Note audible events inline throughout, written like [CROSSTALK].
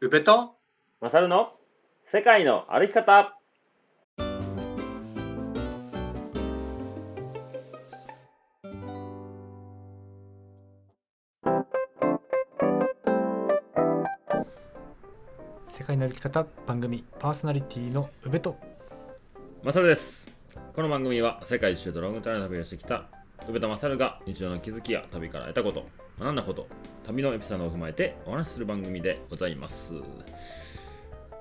宇部と？マサルの世界の歩き方。世界の歩き方番組パーソナリティの宇部と。マサルです。この番組は世界一周とロングトライの旅をしてきた宇部とマサルが日常の気づきや旅から得たこと。学んだこと旅のエピソードを踏まえてお話しする番組でございます。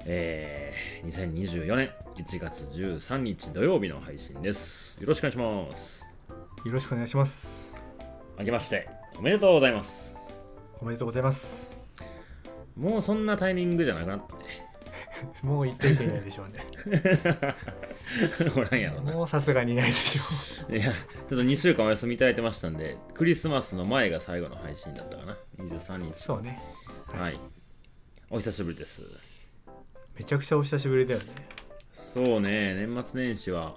えー、2024年1月13日土曜日の配信です。よろしくお願いします。よろしくお願いします。明けましておめでとうございます。おめでとうございます。もうそんなタイミングじゃなくなって。[LAUGHS] もう言っていけないでしょうね [LAUGHS] [LAUGHS] おらんやろなもうさすがにないでしょいや、ちょっと2週間お休みいただいてましたんで、クリスマスの前が最後の配信だったかな。23う日。そうねはい。お久しぶりです。めちゃくちゃお久しぶりだよねそうね、年末年始は、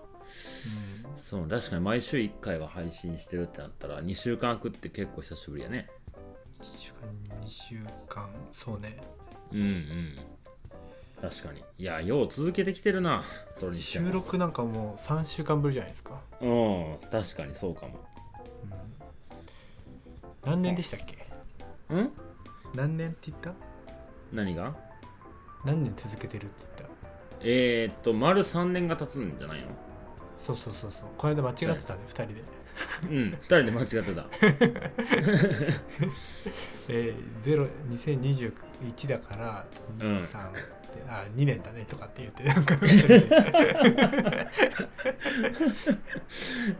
うそう、確かに毎週1回は配信してるってなったら、2週間空くって結構久しぶりやね。ん1週間2週間そうねうんうん。確かに。いや、よう続けてきてるな、それにしても。収録なんかもう3週間ぶりじゃないですか、うん、確かにそうかも。うん、何年でしたっけ？ん？何年って言った？何が？何年続けてるって言った？えー、っと、丸3年が経つんじゃないの？そうそうそうそう。この間間違ってたね2人で。うん、2人で間違ってた。[LAUGHS] えー、0 2021だからうん。23、あ2年だねとかって言ってなんか [LAUGHS]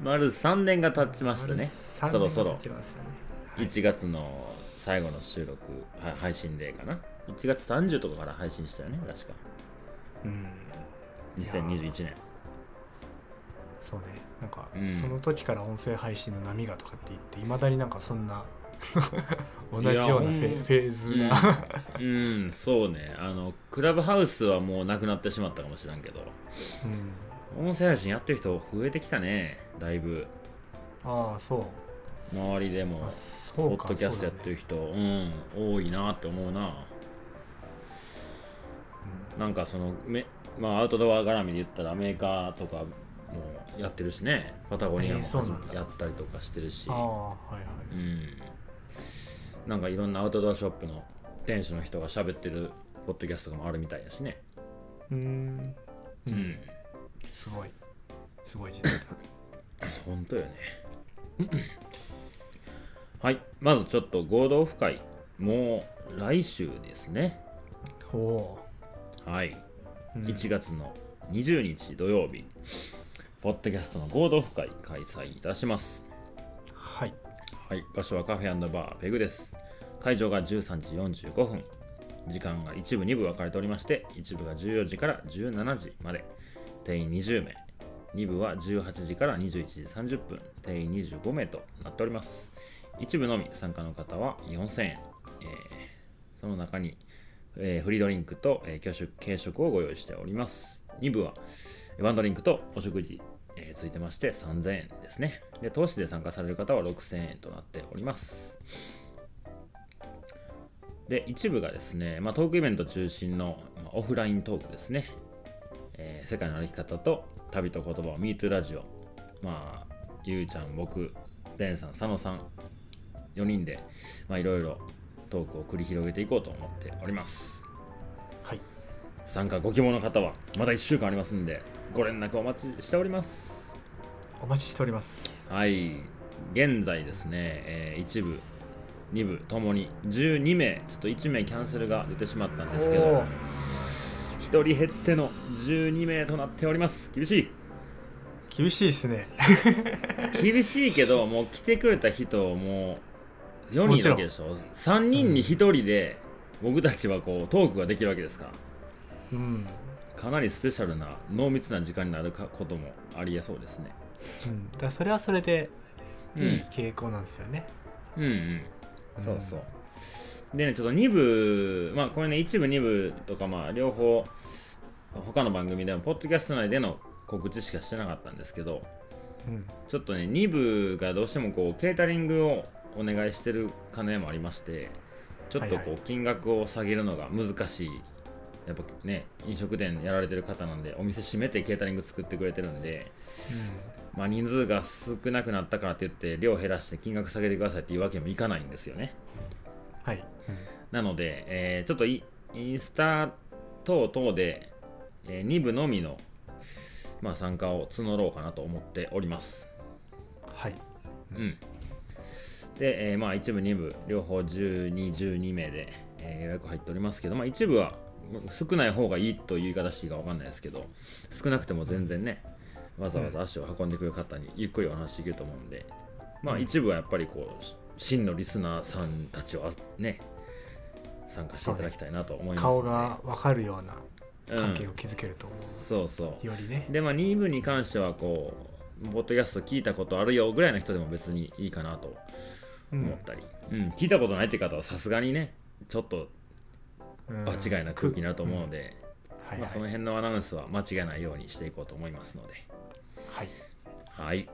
丸3年が経ちましたね。丸そろそろはい1月の最後の収録、は配信でかな。1月30とかから配信したよね、確か。うん2021年。そうねなんか、うんその時から音声配信の波がとかって言っていまだになんかそんな [LAUGHS] 同じようなフェーズが、うん、うんそうね。あの、クラブハウスはもうなくなってしまったかもしれんけど、うん音声配信やってる人増えてきたね、だいぶ。ああそう。周りでもポッドキャストやってる人、うん、多いなって思うな。なんかそのめ、まあ、アウトドア絡みで言ったらメーカーとかもやってるしね。パタゴニアもやったりとかしてるし、そうねああはいはい、うん、なんかいろんなアウトドアショップの店主の人が喋ってるポッドキャストとかもあるみたいだしね、うーん。ううん。ん、すごい。すごい時代。だ本当よね。はい。まずちょっと合同オフ会。もう来週ですね。ほはい、う、うん。1月の20日土曜日。ポッドキャストの合同オフ会開催いたします。はい。はい、場所はカフェバーペグです。会場が13時45分。時間が一部、二部分かれておりまして、一部が14時から17時まで。定員20名。二部は18時から21時30分。定員25名となっております。一部のみ参加の方は4000円。えーその中に、えーフリードリンクと、えー軽食軽食をご用意しております。二部はワンドリンクとお食事、えーついてまして3000円ですね。で、投資で参加される方は6000円となっております。で、一部がですね、まあ、トークイベント中心の、まあオフライントークですね。えー世界の歩き方と旅と言葉を MeToo ラジオ。まあ、ゆうちゃん、僕、デンさん、佐野さん、4人で、まあ、いろいろトークを繰り広げていこうと思っております。はい参加ご希望の方はまだ1週間ありますんでご連絡お待ちしておりますお待ちしておりますはい現在ですね、え1部2部ともに12名ちょっと1名キャンセルが出てしまったんですけおどー。1人減っての12名となっております。厳しい。厳しいですね。[LAUGHS] 厳しいけどもう来てくれた人もう4人いるわけでしょ。3人に1人で僕たちはこうトークができるわけですから。うん、かなりスペシャルな濃密な時間になるかこともありえそうですね。うん、だそれはそれでいいうん傾向なんですよね、うんうんそうそう。でねちょっと2部まあこれね1部2部とかまあ両方他の番組でもポッドキャスト内での告知しかしてなかったんですけどうん。ちょっとね2部がどうしてもこうケータリングをお願いしてる金もありましてちょっとはいはこう金額を下げるのが難しい。やっぱね飲食店やられてる方なんでお店閉めてケータリング作ってくれてるんで、まあ、人数が少なくなったからって言って量減らして金額下げてくださいっていうわけにもいかないんですよね。はい、なので、えーちょっとイインスタ等々で、え2部のみの、まあ、参加を募ろうかなと思っております。はい。うん。で、えーまあ一部二部両方1212名で、えー予約入っておりますけど、まあ、一部は少ない方がいいという言い方していいか分かんないですけど少なくても全然ねわざわざ足を運んでくれる方にゆっくりお話しできると思うんで、まあ一部はやっぱりこうし真のリスナーさんたちをね参加していただきたいなと思います顔が分かるようなうん。関係を築けると思う、そうそう。よりね。でまあ2部に関してはこうポッドキャスト聞いたことあるよぐらいの人でも別にいいかなとうん。思ったり、うん。聞いたことないって方はさすがにねちょっとうん。場違いな空気になると思うので、はいはい。まあ、その辺のアナウンスは間違いないようにしていこうと思いますのではい。はい、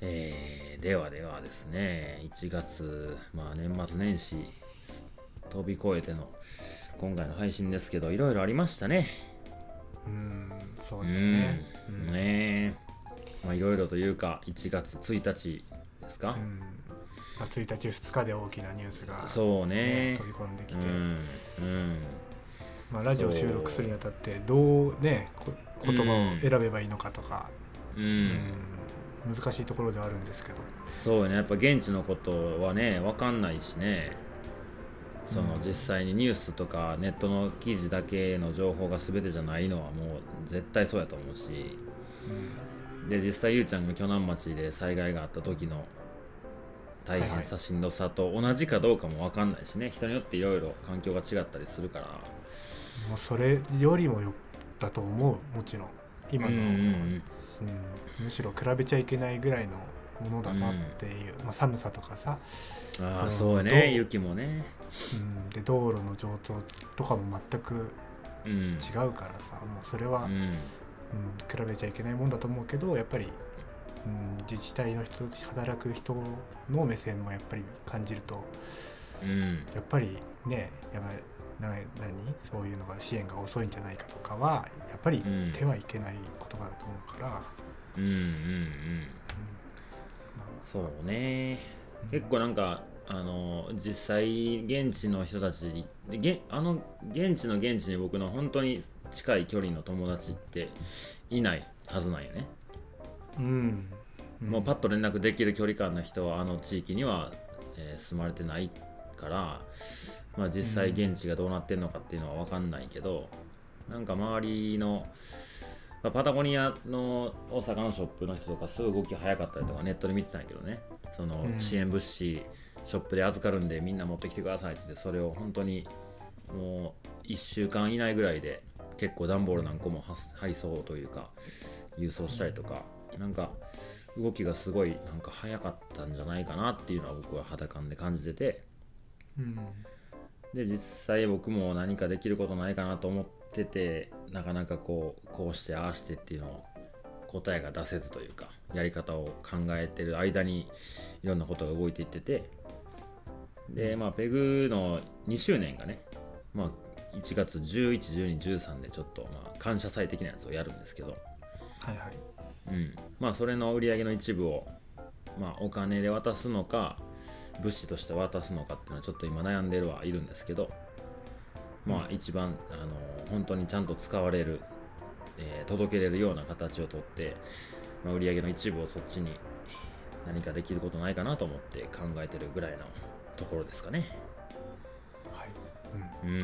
えーではではですね1月、まあ、年末年始飛び越えての今回の配信ですけどいろいろありましたね。うんそうですね。ううん。んねえ。まあいろいろというか1月1日ですか、うん。まあ、1日2日で大きなニュースが、そうね飛び込んできて、うん。うん。まあ、ラジオ収録するにあたってどうねこ言葉を選べばいいのかとか、うん、うん。難しいところではあるんですけど。そうよね。やっぱ現地のことはね分かんないしね。そのうん。実際にニュースとかネットの記事だけの情報が全てじゃないのはもう絶対そうやと思うし。で実際ゆうちゃんが鋸南町で災害があった時の大変さしんどさと同じかどうかも分かんないしね。人によっていろいろ環境が違ったりするから。もうそれよりもよだと思うもちろん。今の、うんうんうん。うん。むしろ比べちゃいけないぐらいのものだなっていう、まあ、寒さとかさ、ああそうね。雪もね。うん、で道路の状況とかも全くうん。違うからさ。もうそれは、うん。うん比べちゃいけないもんだと思うけどやっぱり、うん、自治体の人働く人の目線もやっぱり感じるとうん。やっぱりねやばいな何？そういうのが支援が遅いんじゃないかとかはやっぱりうん。手はいけない言葉だと思うから、うんうんうん。うん。そうね。うん。結構なんかあの実際現地の人たちでげあの現地の現地に僕の本当に近い距離の友達っていないはずなんよね、うん。もうパッと連絡できる距離感の人はあの地域には、えー住まれてないから、まあ、実際現地がどうなってんのかっていうのは分かんないけど、なんか周りの、まあパタゴニアの大阪のショップの人とかすごい動き早かったりとかネットで見てたんやけどね。そのうん。支援物資ショップで預かるんでみんな持ってきてくださいってそれを本当にもう1週間以内ぐらいで結構段ボール何個も発配送というか郵送したりとか、なんか動きがすごいなんか早かったんじゃないかなっていうのは僕は肌感で感じてて。うんで実際僕も何かできることないかなと思っててなかなかこうこうしてああしてっていうのを答えが出せずというかやり方を考えてる間にいろんなことが動いていってて。でまあペグの2周年がねまあ1月111213でちょっとまあ感謝祭的なやつをやるんですけど。はいはい。うん、まあそれの売り上げの一部を、まあ、お金で渡すのか物資として渡すのかっていうのはちょっと今悩んでるはいるんですけどまあ一番あの本当にちゃんと使われる、えー届けれるような形をとって、まあ、売り上げの一部をそっちに何かできることないかなと思って考えてるぐらいのところですかね。はい。うん。うん、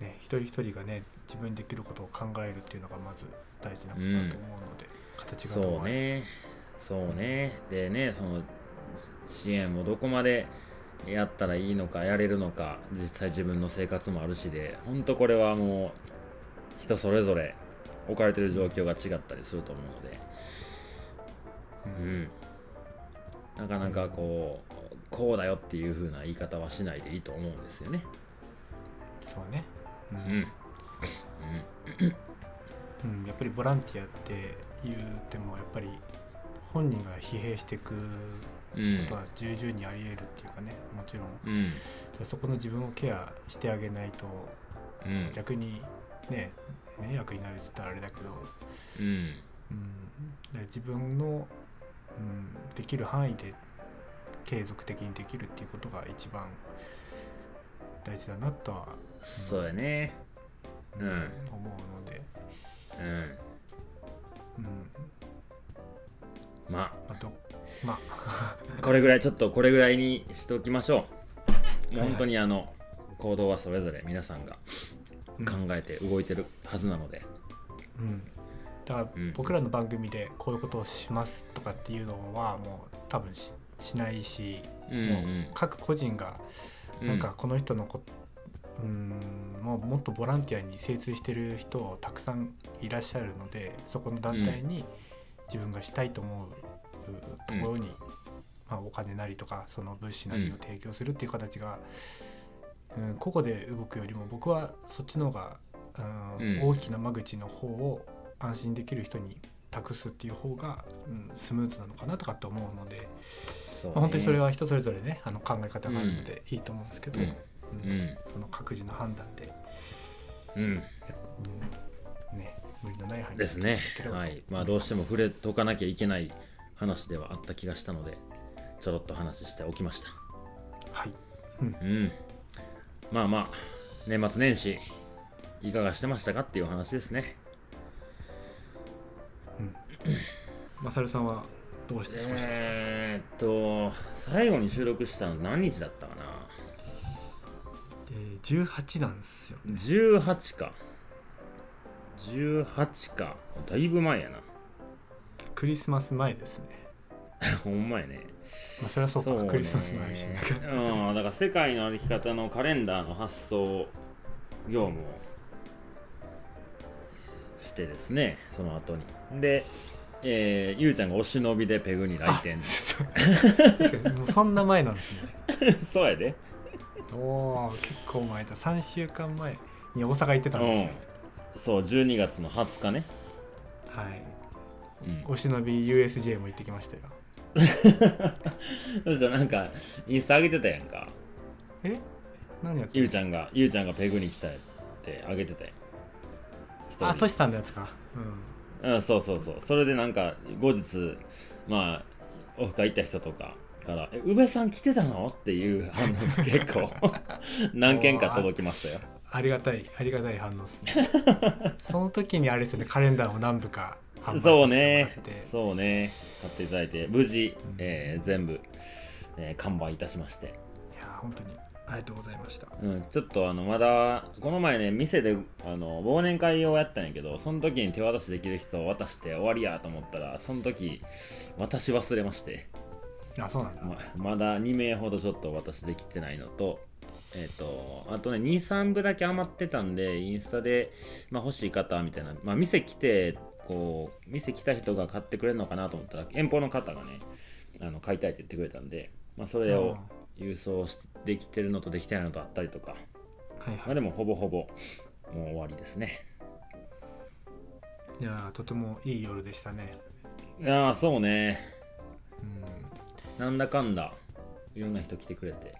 ね、一人一人がね自分にできることを考えるっていうのがまず大事なことだと思うので、形がどそうね。そうね。でねそのし支援をどこまでやったらいいのかやれるのか実際自分の生活もあるしで本当これはもう人それぞれ置かれてる状況が違ったりすると思うので。うん。なかなかこうこうだよっていう風な言い方はしないでいいと思うんですよね。そうね、ううん。ん。うん。やっぱりボランティアって言うてもやっぱり本人が疲弊していくうんことは重々にあり得るっていうかねもちろん。うん。そこの自分をケアしてあげないとうん。逆にね迷惑になるって言ったらあれだけど、うん。うん、で自分の、うん、できる範囲で継続的にできるっていうことが一番大事だなとは、そうやね。うん。思うので、うん。うん。まあ。まあ、どまあ。これぐらいちょっとこれぐらいにしておきましょう。もう本当にあの行動はそれぞれ皆さんがうん。考えて動いてるはずなので。うん、だからうん。僕らの番組でこういうことをしますとかっていうのはもう多分ししないし、うんもう各個人がうん。なんかこの人のこうんもうもっとボランティアに精通してる人たくさんいらっしゃるのでそこの団体に自分がしたいと思うところに、まあ、お金なりとかその物資なりを提供するっていう形が、うん、個々で動くよりも僕はそっちの方が、うんうん。大きな間口の方を安心できる人に託すっていう方が、うん、スムーズなのかなとかって思うので、まあ、本当にそれは人それぞれねあの考え方があるのでいいと思うんですけど、うん。うんうん。その各自の判断で、うん。うんね、無理のない範囲にですね。はい。まあどうしても触れとかなきゃいけない話ではあった気がしたのでちょろっと話しておきました。はい、うん。まあまあ年末年始いかがしてましたかっていうお話ですね。マサルさんはどうして過ごした？えーっと最後に収録したの何日だったかな？えー、18なんですよ18か。18か。だいぶ前やなクリスマス前ですね。[LAUGHS] ほんまやね。まあそれはそうかそうね。クリスマスのあれしながらうんだから世界の歩き方のカレンダーの発送業務をしてですねその後に。で、えーゆうちゃんがお忍びでペグに来店。確かに。もうそんな前なんですね。[LAUGHS] そうやで。おお結構前だ。3週間前に大阪行ってたんですよ、そう12月の20日ね、はい。うん、お忍び USJ も行ってきましたよ。[LAUGHS] そしたらなんかインスタ上げてたやんか。え？何やつゆうちゃんがゆうちゃんがペグに来たって上げてたやん。あトシさんのやつか。うん。うん、そうそうそう。それでなんか後日まあオフ会行った人とかから「え宇部さん来てたの?」っていう反応が結構 [LAUGHS] 何件か届きましたよ。ありがたいありがたい反応ですね。[LAUGHS] その時にあれですよねカレンダーを何部か販売さそうね。そうね。買っていただいて無事、えー全部、えー完売いたしまして、いや本当にありがとうございました。うん、ちょっとあのまだこの前ね店であの忘年会をやったんやけどその時に手渡しできる人を渡して終わりやと思ったらその時渡し忘れまして。あそうなんだ、ままだ2名ほどちょっと私できてないのと、えっ、と、あとね、2、3部だけ余ってたんで、インスタで、まあ、欲しい方みたいな、まあ、店来て、こう、店来た人が買ってくれるのかなと思ったら、遠方の方がね、あの買いたいって言ってくれたんで、まあ、それを郵送しできてるのとできてないのとあったりとか、まあ、はい。はいでもほぼほぼ、もう終わりですね。いやとてもいい夜でしたね。いやー、そうね。うん。なんだかんだ、いろんな人来てくれて。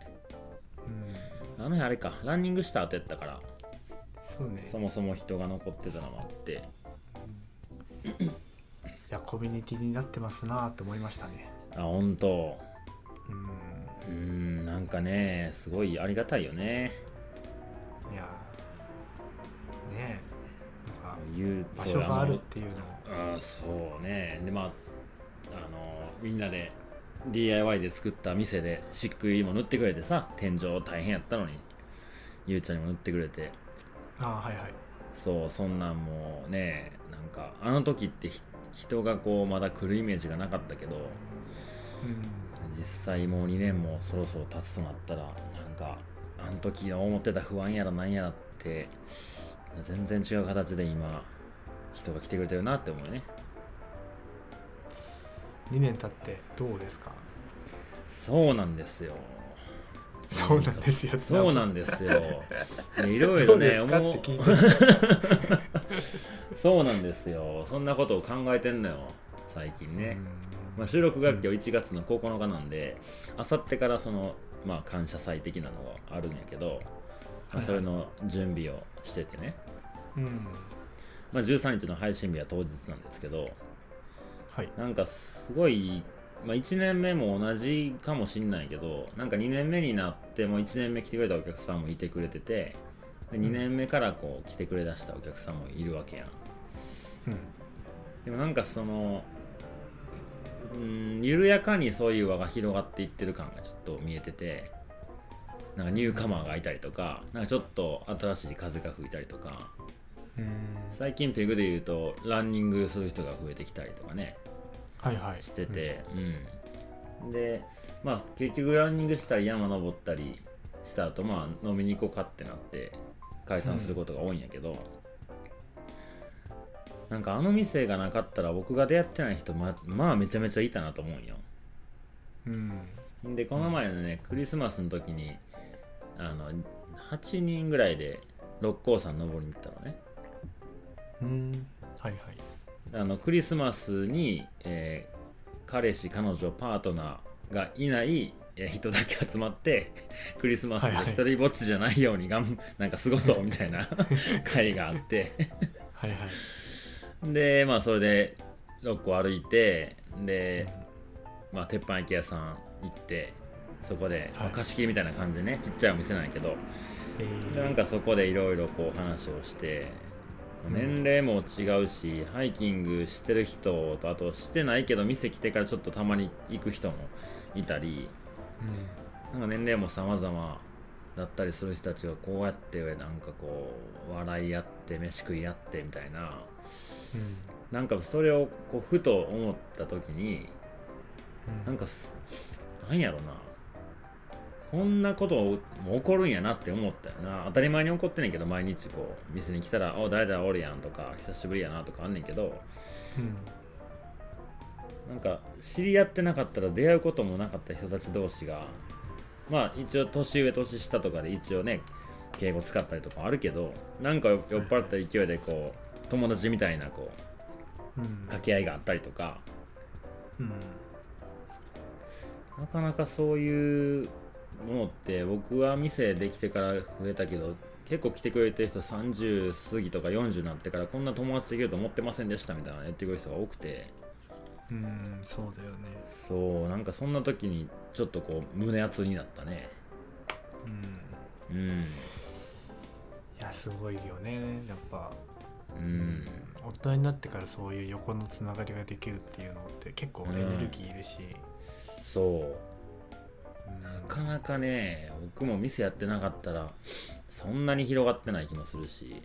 うん。あの日あれか、ランニングした後やったから、そうね。そもそも人が残ってたのもあって、いやコミュニティになってますなと思いましたね。あ、本当。うん。うーんなんかねすごいありがたいよね。いやねえ。場所があるっていうの。をあそうね。でまああのみんなで DIY で作った店で漆喰も塗ってくれてさ天井大変やったのにゆうちゃんにも塗ってくれて。あはいはいそうそんなんもうねなんかあの時ってひ人がこうまだ来るイメージがなかったけどうん。実際もう2年もそろそろ経つとなったらなんかあの時の思ってた不安やらなんやらって全然違う形で今人が来てくれてるなって思うよね。2年経ってどうですか？そうなんですよそうなんですよ。そうなんですよ。ね [LAUGHS] いろいどろね思う。[LAUGHS] そうなんですよ。そんなことを考えてんのよ。最近ね。まあ、収録が今日1月の9日なんであさってからその、まあ、感謝祭的なのがあるんやけど、まあ、それの準備をしててね、うん。まあ、13日の配信日は当日なんですけどはい。なんかすごい、まあ、1年目も同じかもしんないけどなんか2年目になっても1年目来てくれたお客さんもいてくれててで2年目からこう来てくれだしたお客さんもいるわけやん。うん。でもなんかそのうん緩やかにそういう輪が広がっていってる感がちょっと見えててなんかニューカマーがいたりとかなんかちょっと新しい風が吹いたりとかうん。最近ペグで言うとランニングする人が増えてきたりとかねはいはい。してて、うん。でまあ結局ランニングしたり山登ったりした後まあ飲みに行こうかってなって解散することが多いんやけど、なんかあの店がなかったら僕が出会ってない人ままあめちゃめちゃいたなと思うんよ。うん。でこの前のねクリスマスの時にあの8人ぐらいで六甲山登りに行ったのね。うん。はいはいあのクリスマスに、えー彼氏彼女パートナーがいないえー人だけ集まって [LAUGHS] クリスマスではいはい。一人ぼっちじゃないようにがん [LAUGHS] なんか過ごそうみたいな [LAUGHS] 会があって。はいはい。でまあそれで6個歩いてで、まあ、鉄板焼き屋さん行ってそこで、まあはい。貸し切りみたいな感じでねちっちゃいお店なんやけど。えー。でなんかそこでいろいろこう話をして年齢も違うし、ハイキングしてる人とあとしてないけど店来てからちょっとたまに行く人もいたりなんか年齢も様々だったりする人たちがこうやってなんかこう笑い合って飯食い合ってみたいな。うん。なんかそれをこうふと思った時にうん。なんかすなんやろなこんなことも起こるんやなって思ったよな。当たり前に起こってんねんけど毎日こう店に来たら「お誰々おるやん」とか「久しぶりやな」とかあんねんけどうん。なんか知り合ってなかったら出会うこともなかった人たち同士がまあ一応年上年下とかで一応ね敬語使ったりとかあるけどなんか酔っ払った勢いでこう友達みたいなこううん。掛け合いがあったりとか。うん。なかなかそういうものって僕は店できてから増えたけど結構来てくれてる人30過ぎとか40になってからこんな友達できると思ってませんでしたみたいなの言ってくれる人が多くて。うんそうだよね。そうなんかそんな時にちょっとこう胸熱になったね。うん。うん。いやすごいよね。やっぱ。うん。大人になってからそういう横のつながりができるっていうのって結構エネルギーいるし、そう。うんなかなかね僕も店やってなかったらそんなに広がってない気もするし。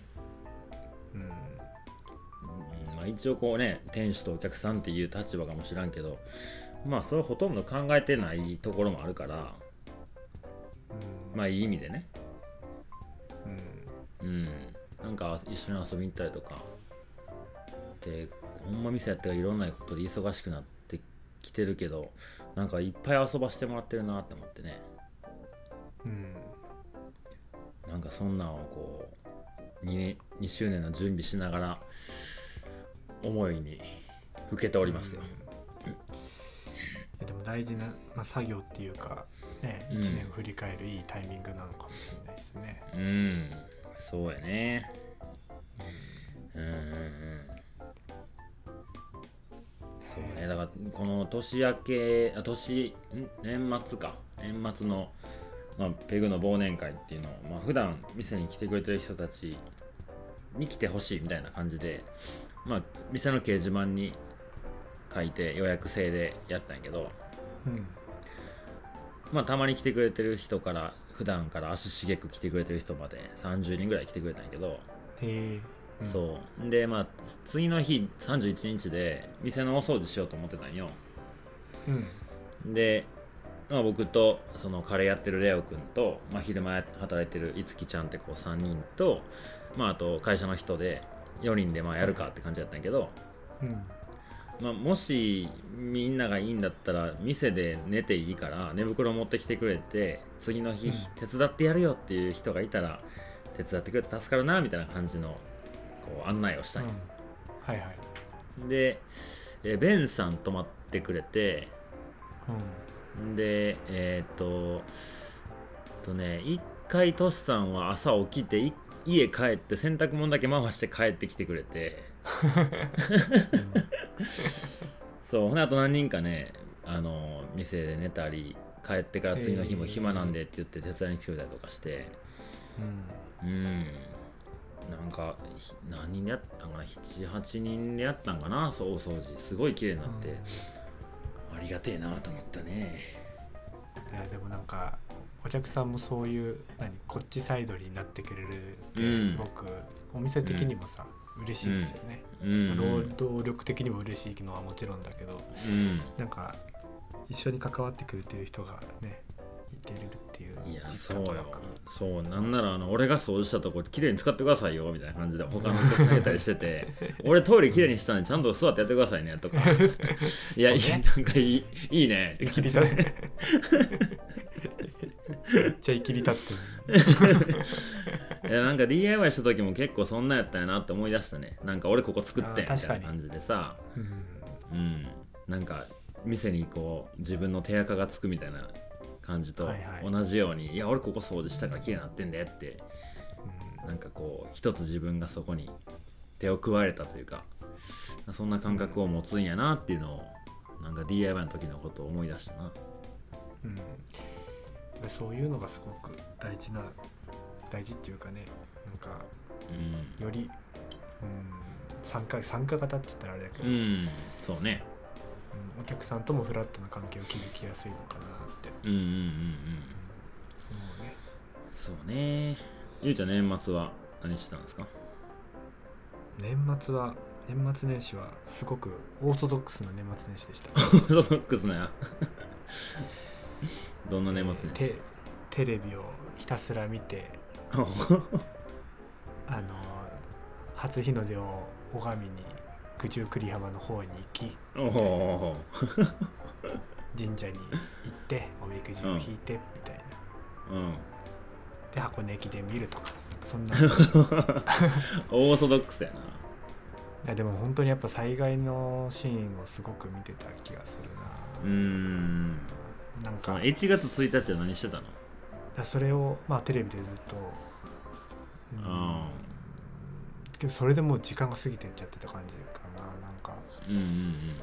うん。うんまあ、一応こうね店主とお客さんっていう立場かもしらんけどまあそれほとんど考えてないところもあるからうんまあいい意味でね。うん。うん。なんか一緒に遊びに行ったりとか。でほんま店やっていろんなことで忙しくなってきてるけどなんかいっぱい遊ばしてもらってるなって思ってね。うん。なんかそんなんをこう 2, 年2周年の準備しながら思いにふけておりますよ、うん。いやでも大事な、まあ、作業っていうかねうん。1年を振り返るいいタイミングなのかもしれないですね、うん、そうやね。うんうんうん。そうね、だからこの年明け、あ年、ん年末か、年末の、まあ、ペグの忘年会っていうのを、まあ普段店に来てくれてる人たちに来てほしいみたいな感じで、まあ店の掲示板に書いて予約制でやったんやけど、うん。まあたまに来てくれてる人から普段から足しげく来てくれてる人まで30人ぐらい来てくれたんやけど、へえ、うん。そう。でまあ次の日31日で店のお掃除しようと思ってたんよ。うん。で、まあ、僕とそのカレーやってるレオ君と、まあ、昼間働いてるいつきちゃんってこう3人と、まあ、あと会社の人で4人でまあやるかって感じだったんやけど、うん。まあ、もしみんながいいんだったら店で寝ていいから寝袋持ってきてくれて次の日うん。手伝ってやるよっていう人がいたら手伝ってくれて助かるなみたいな感じのこう案内をしたん。よ、はいはい。で、えーベンさん泊まっってくれてでえーっととね一回トシさんは朝起きてい家帰って洗濯物だけ回して帰ってきてくれて。そうほんであと何人かねあの店で寝たり帰ってから次の日も暇なんでって言って手伝いに来てくれたりとかして。うんうん。うんなんかひ何人でやったんかな？78人でやったんかな？そう大掃除。すごい綺麗になって、ありがてえなと思ったね。いやでもなんかお客さんもそういう何こっちサイドになってくれるってうん。すごくお店的にもさ、嬉しいですよね、うん。労働力的にも嬉しいのはもちろんだけどうん。なんか一緒に関わってくれてる人がねいてるっていういや実そうよ。そうなんならあの俺が掃除したとこ綺麗に使ってくださいよみたいな感じで他の人下げたりしてて [LAUGHS] 俺トイレ綺麗にしたんでちゃんと座ってやってくださいねとか。[LAUGHS] いや、ね。なんかいいいいねって感じ。でめっちゃ生きり立って [LAUGHS] いやなんか DIY した時も結構そんなんやったんやなって思い出したね。なんか俺ここ作ってんみたいな感じでさ。る、うん。うん。なんか店にこう自分の手垢がつくみたいな感じとはいはい。同じように、いや俺ここ掃除したから綺麗になってんでってなんかこう一つ自分がそこに手を加えれたというかそんな感覚を持つんやなっていうのをなんか DIY の時のことを思い出したな。うん。でそういうのがすごく大事な大事っていうかねなんかうん。より、うん、参加参加型って言ったらあれだけど、うんうん。そうねお客さんともフラットな関係を築きやすいのかなって。うんうんうんうん。思うねそうね。ゆうちゃん年末は何してたんですか？年末は年末年始はすごくオーソドックスな年末年始でした。[LAUGHS] オーソドックスな。や [LAUGHS] どんな年末年テテレビをひたすら見て始 [LAUGHS] あの初日の出を拝みに九十九里浜の方に行き [LAUGHS] 神社に行っておみくじを引いてみたいな、うん。で箱根駅伝見るとかそんな。い [LAUGHS] オーソドックスやな。やでも本当にやっぱ災害のシーンをすごく見てた気がするうーん。ななんか。その1月1日は何してたの？それをまあテレビでずっと、うん。あけどそれでもう時間が過ぎてっちゃってた感じ。かななんかうんうんうん。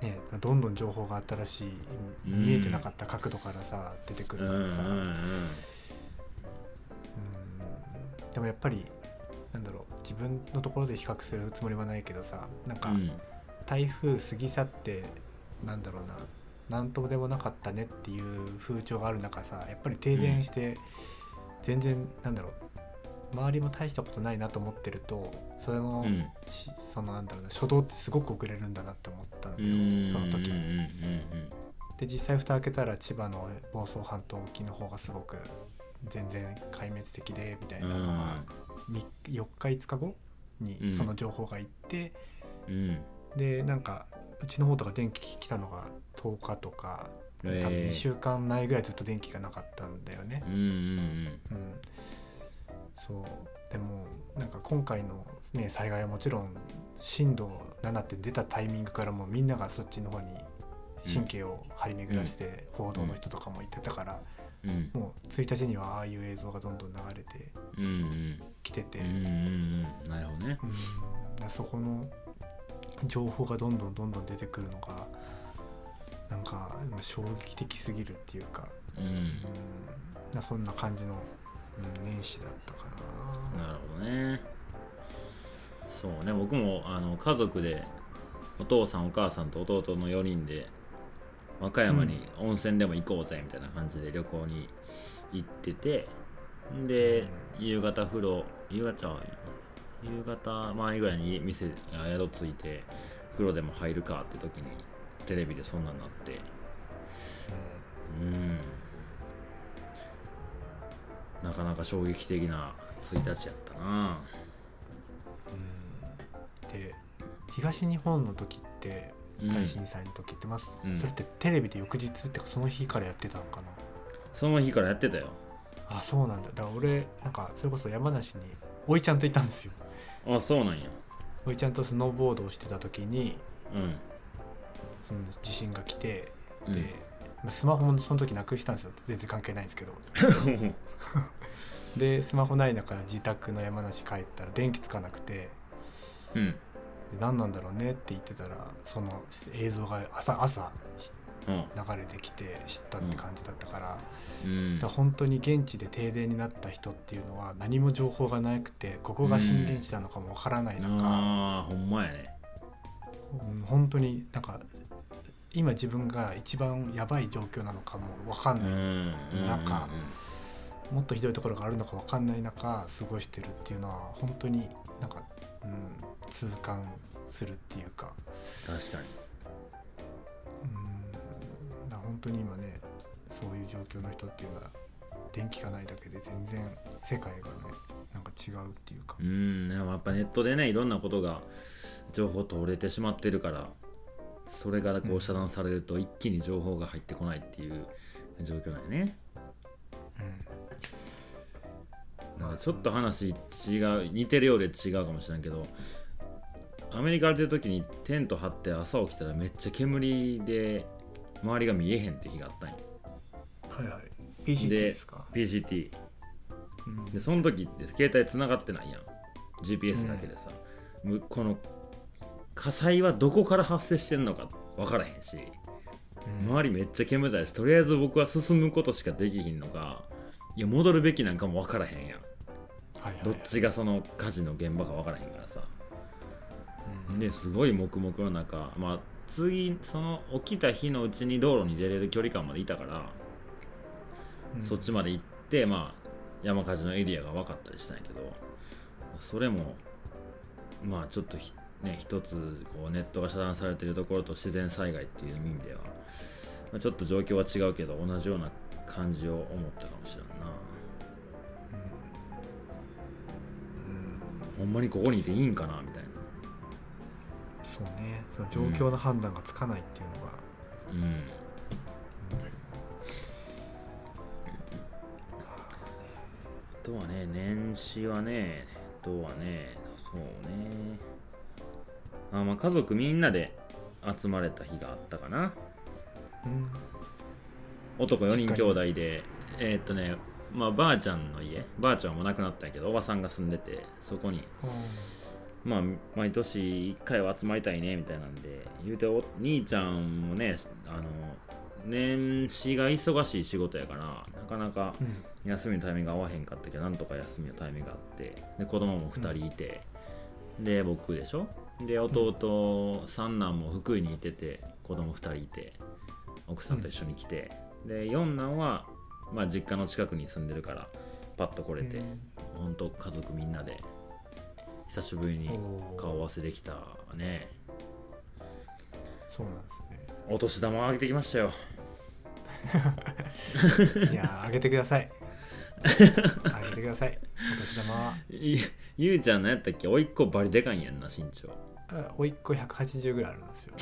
ねどんどん情報が新しいうん見えてなかった角度からさ出てくるからさ、うんうんうん。でもやっぱりなんだろう自分のところで比較するつもりはないけどさなんかうん。台風過ぎ去ってなんだろうな何とでもなかったねっていう風潮がある中さやっぱり停電して全然なんだろう周りも大したことないなと思ってるとそれの、うん。しそのなんだろうな初動ってすごく遅れるんだなって思ったんだうよん。その時。で実際蓋開けたら千葉の房総半島沖の方がすごく全然壊滅的でみたいなのが、み4日5日後うん。にその情報がいって、うん。うんでなんかうちの方とか電気来たのが10日とか多分えー。2週間前ぐらいずっと電気がなかったんだよね。うんうん。うん、そうでもなんか今回の、ね、災害はもちろん震度7って出たタイミングからもうみんながそっちの方に神経を張り巡らして報道の人とかも言ってたから、うん。もう1日にはああいう映像がどんどん流れてきてて、なるほどね。うん。そこの情報がどんどんどんどん出てくるのがなんかまあ衝撃的すぎるっていうか,、うん。そんな感じの、うん、年始だったかな。なるほどね。そうね。僕もあの家族でお父さんお母さんと弟の4人で和歌山に温泉でも行こうぜみたいな感じで旅行に行っててで夕方風呂夕方ちゃう夕方前ぐらいに店あ宿ついて風呂でも入るかって時にテレビでそんなんなって。うんなかなか衝撃的な1日やったな。うん。で東日本の時ってうん。大震災の時って、まあうん。それってテレビで翌日ってかその日からやってたのかな？その日からやってたよ。あそうなんだ。だから俺なんかそれこそ山梨においちゃんといたんですよ。あそうなんや。おいちゃんとスノーボードをしてた時にうん。その地震が来てうん。で、まあスマホもその時なくしたんですよ。全然関係ないんですけど。[LAUGHS] でスマホない中自宅の山梨帰ったら電気つかなくて。うん。で何なんだろうねって言ってたらその映像が朝朝うん。流れてきて知ったって感じだったから,、うん。本当に現地で停電になった人っていうのは何も情報がなくてここが震源地なのかもわからない中、ああほんまやね。うん本当になんか今自分が一番やばい状況なのかも分かんうない、んうんなん。かもっとひどいところがあるのか分かんない中過ごしてるっていうのは本当になんか、うん、痛感するっていうか,、確かに。うん、だ本当に今ねそういう状況の人っていうのは電気がないだけで全然世界がねなんか違うっていうか。う、ん。でもやっぱネットでねいろんなことが情報取れてしまってるからそれがこう遮断されると一気に情報が入ってこないっていう状況なんやね。うん。なんかちょっと話違う似てるようで違うかもしれんけどアメリカ歩いてる時にテント張って朝起きたらめっちゃ煙で周りが見えへんって日があったんよはいはい。PCT でですか、ん。でその時って携帯繋がってないやん。GPS だけでさ、むこの火災はどこから発生してんのか分からへんしうん。周りめっちゃ煙たいしとりあえず僕は進むことしかできひんのかいや戻るべきなんかも分からへんやん。はいはいどっちがその火事の現場か分からへんからさ。うん。ですごい黙々の中まあ次その起きた日のうちに道路に出れる距離感までいたから、うん。そっちまで行ってまあ山火事のエリアが分かったりしたんやけどそれもまあちょっとひね一つこうネットが遮断されてるところと自然災害っていう意味では、まあ、ちょっと状況は違うけど同じような感じを思ったかもしれんな。うん。ほんまにここにいていいんかなみたいな。そうね。その状況の判断がつかないっていうのが、うん。あとはね年始はねあとはねそうねあまあ家族みんなで集まれた日があったかな。うん。男4人兄弟でえーっとねまあばあちゃんの家ばあちゃんはもう亡くなったんやけどおばさんが住んでてそこに。まあ毎年1回は集まりたいねみたいなんで言うてお兄ちゃんもねあの年始が忙しい仕事やからなかなかうん。休みのタイミングが合わへんかったけどなんとか休みのタイミングがあってで子供も2人いて、で僕でしょ？で弟、三男も福井にいてて子供2人いて奥さんと一緒に来て、で四男は、まあ、実家の近くに住んでるからパッと来れて、ほん。と家族みんなで久しぶりに顔合わせできたね。そうなんですね。お年玉あげてきましたよ。[LAUGHS] いやーあげてください。あげてください。お年玉は。いゆうちゃんのやったっけ？おいっ子バリでかいんやんな身長あおいっ子180ぐらいあるんですよ。[LAUGHS]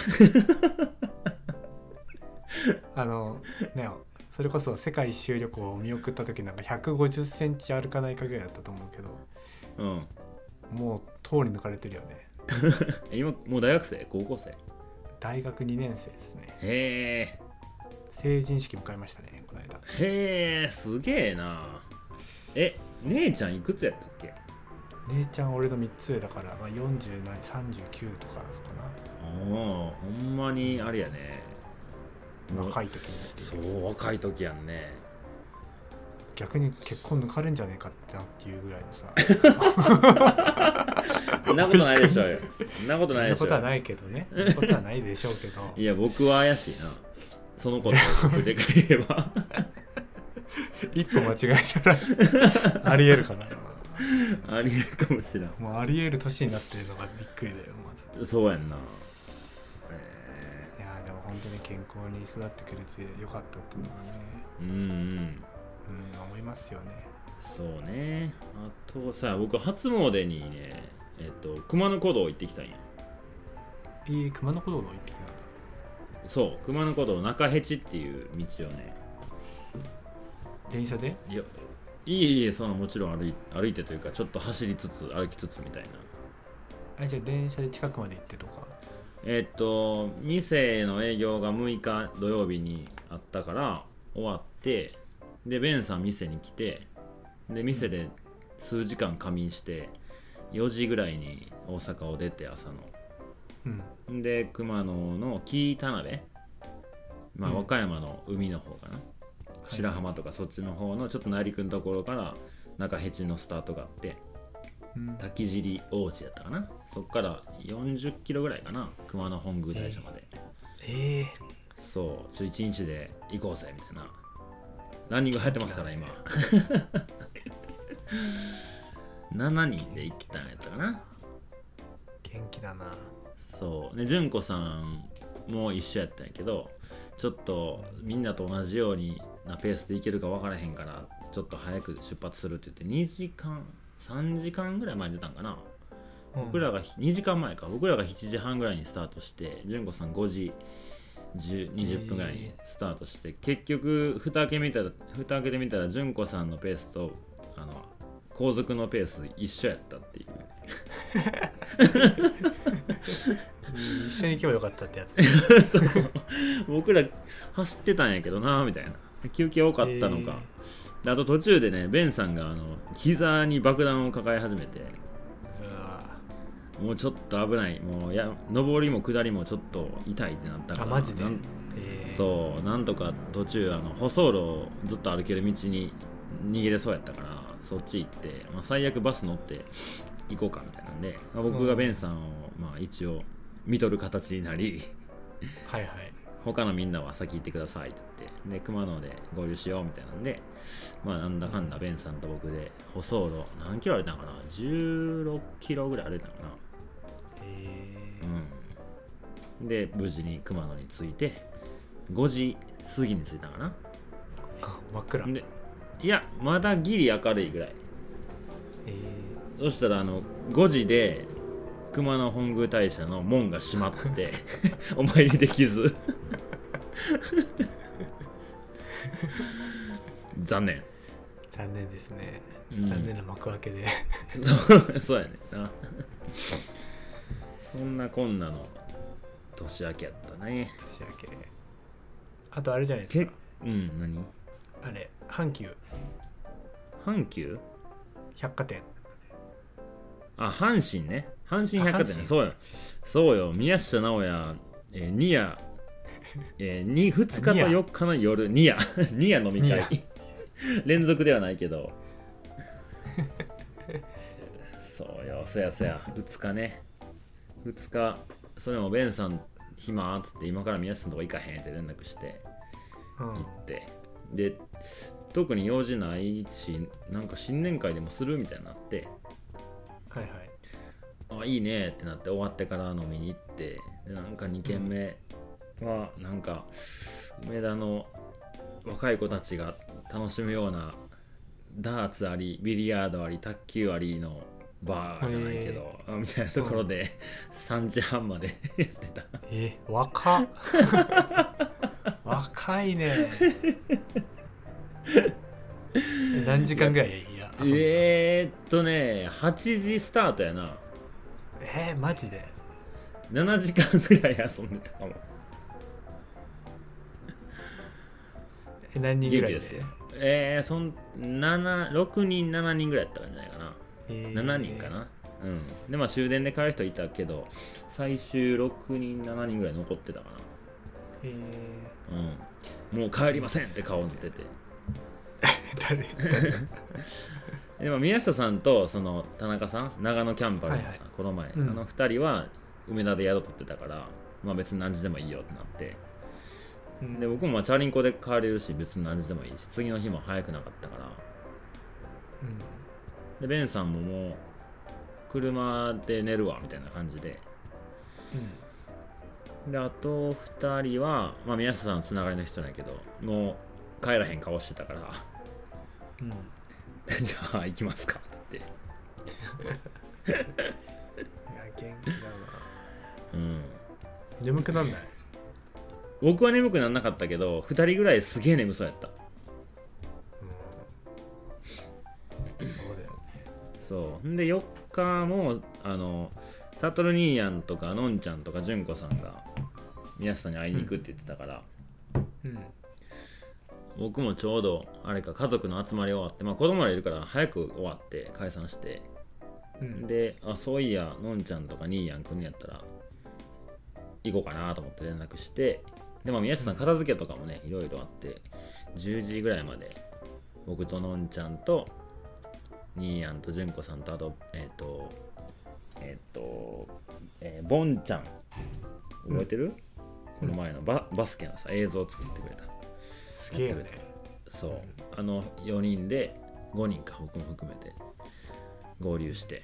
あのねそれこそ世界一周旅行を見送った時なんか150センチ歩かないかぐらいだったと思うけどうん。もう通り抜かれてるよね。[LAUGHS] 今もう大学生？高校生？大学2年生ですね。へえ。成人式迎えましたねこの間。へえすげえな。え姉ちゃんいくつやったっけ？姉ちゃん俺の3つ上だから、まあ、40何39とかかおおほんまにあれやね。な若い時にそう若い時やんね。逆に結婚抜かれんじゃねえかってなっていうぐらいのさ。[LAUGHS] そんなことないでしょうよ。そんなことそんないでしょなことはないけどね。そんなことはないでしょうけど。[LAUGHS] いや僕は怪しいな。そのことを僕でか言えば。[LAUGHS] 一歩間違えたらありえるかな [LAUGHS] ありえるかもしれん。もうありえる年になってるのがびっくりだよまず。そうやんな。えいやーでも本当に健康に育ってくれてよかったっていうのはね。ーうんうん。うん思いますよね。そうね。あとさ僕初詣にねえっと熊野古道行ってきたんや。いい熊野古道の行ってきたんだ。そう熊野古道中辺地っていう道をね。電車で？いやいえいえそのもちろん歩い歩いてというかちょっと走りつつ歩きつつみたいな。あじゃあ電車で近くまで行ってとか？えっと店の営業が6日土曜日にあったから終わってでベンさん店に来てで店で数時間仮眠して4時ぐらいに大阪を出て朝うん。ので熊野の紀伊田辺？まあうん。和歌山の海の方かな、白浜とかそっちの方のちょっと内陸のところから中辺地のスタートがあってうん。滝尻王子やったかな？そっから40キロぐらいかな熊野本宮大社まで、ええそうちょ1日で行こうぜみたいな。ランニング流行ってますから今。[LAUGHS] 7人で行ったんやったかな。元気だな。そう。で純子さんも一緒やったんやけどちょっとみんなと同じようになペースで行けるか分からへんからちょっと早く出発するって言って2時間3時間ぐらい前に出たんかな、僕らが2時間前か。僕らが7時半ぐらいにスタートして純子さん5時10 20分ぐらいにスタートして、結局蓋開け見たら蓋開けてみたら純子さんのペースとあの後続のペース一緒やったっていう。[LAUGHS] 一緒に行けばよかったってやつ。そ [LAUGHS] うそう。僕ら走ってたんやけどなみたいな休憩多かったのか、であと途中でねベンさんがあの膝に爆弾を抱え始めて。もうちょっと危ない。もうや上りも下りもちょっと痛いってなったから。あマジで？ええそうなんとか途中あの舗装路をずっと歩ける道に逃げれそうやったからそっち行って、まあ、最悪バス乗って行こうかみたいなんで、まあ僕がベンさんを、まあ、一応見とる形になり。はいはい他のみんなは先行ってくださいって言ってで熊野で合流しようみたいなんでまあなんだかんだベンさんと僕で舗装路何キロ歩いたのかな？16キロぐらい歩いたのかな。えうん。で無事に熊野に着いて5時過ぎに着いたかな。ー、真っ暗。でいやまだギリ明るいぐらい。えそしたらあの5時で熊野本宮大社の門が閉まってお参りできず。[LAUGHS] 残念。ー、残念ですね、うん。残念な幕開けで。[LAUGHS] そうやねんな。そんなこんなの年明けやったね。年明け。あとあれじゃないですけかうん何？あれ阪急。阪急？百貨店。あ阪神ね阪神百貨店。そうよ。そうよ。宮下直哉、えー、ニア、えー、に2日とニア。4日の夜。ニア。[LAUGHS] ニア飲み会。[LAUGHS] 連続ではないけど。[LAUGHS] そうよ。そやそや。2日ね。2日。それもベンさん暇っつって今から宮下さんとこ行かへんって連絡して。うん。行って、で特に用事ないしなんか新年会でもするみたいになって。はいはいあいいねってなって終わってから飲みに行ってでなんか2軒目はなんか梅田の若い子たちが楽しむようなダーツありビリヤードあり卓球ありのバーじゃないけど、あみたいなところで3時半まで [LAUGHS] やってた。え若っ。若いね。え何時間ぐらい？いや [LAUGHS] えー、っとね8時スタートやなえー、マジで？7時間ぐらい遊んでたかも。え何人ぐらいで？ですよ。えー、そん7 6人7人ぐらいやったんじゃないかな。えー。7人かな、うん。でまあ終電で帰る人いたけど最終6人7人ぐらい残ってたかえー。なうん。もう帰りませんって顔に出て。て [LAUGHS] 誰？[LAUGHS] でも宮下さんとその田中さん長野キャンパーのさ、はいはい。この前、うん。あの2人は梅田で宿取ってたからまあ別に何時でもいいよってなって。うん。で僕もまあチャリンコで帰れるし別に何時でもいいし次の日も早くなかったから。うん。でベンさんももう車で寝るわみたいな感じで。であと2人は、まあ、宮下さんのつながりの人なんやけどもう帰らへん顔してたから。うんうん [LAUGHS] じゃあ行きますかって。言っていや元気だな。うん。眠くなんない？僕は眠くならなかったけど2人ぐらいすげえ眠そうやった。うん。そうだよね。そう。んで4日もあのサトル兄やんとかのんちゃんとか純子さんが宮下さんに会いに行くって言ってたから、うん僕もちょうどあれか家族の集まり終わってまあ子供らいるから早く終わって解散してうん。であそういやのんちゃんとか兄やんくんやったら行こうかなと思って連絡してでも宮下さん片付けとかもねいろいろあって10時ぐらいまで僕とのんちゃんと兄やんと純子さんとあとえっ、とえっ、と、えーボンちゃん。覚えてる、この前のババスケのさ映像を作ってくれたすげえよねそう。あの4人で5人か僕も含めて合流して。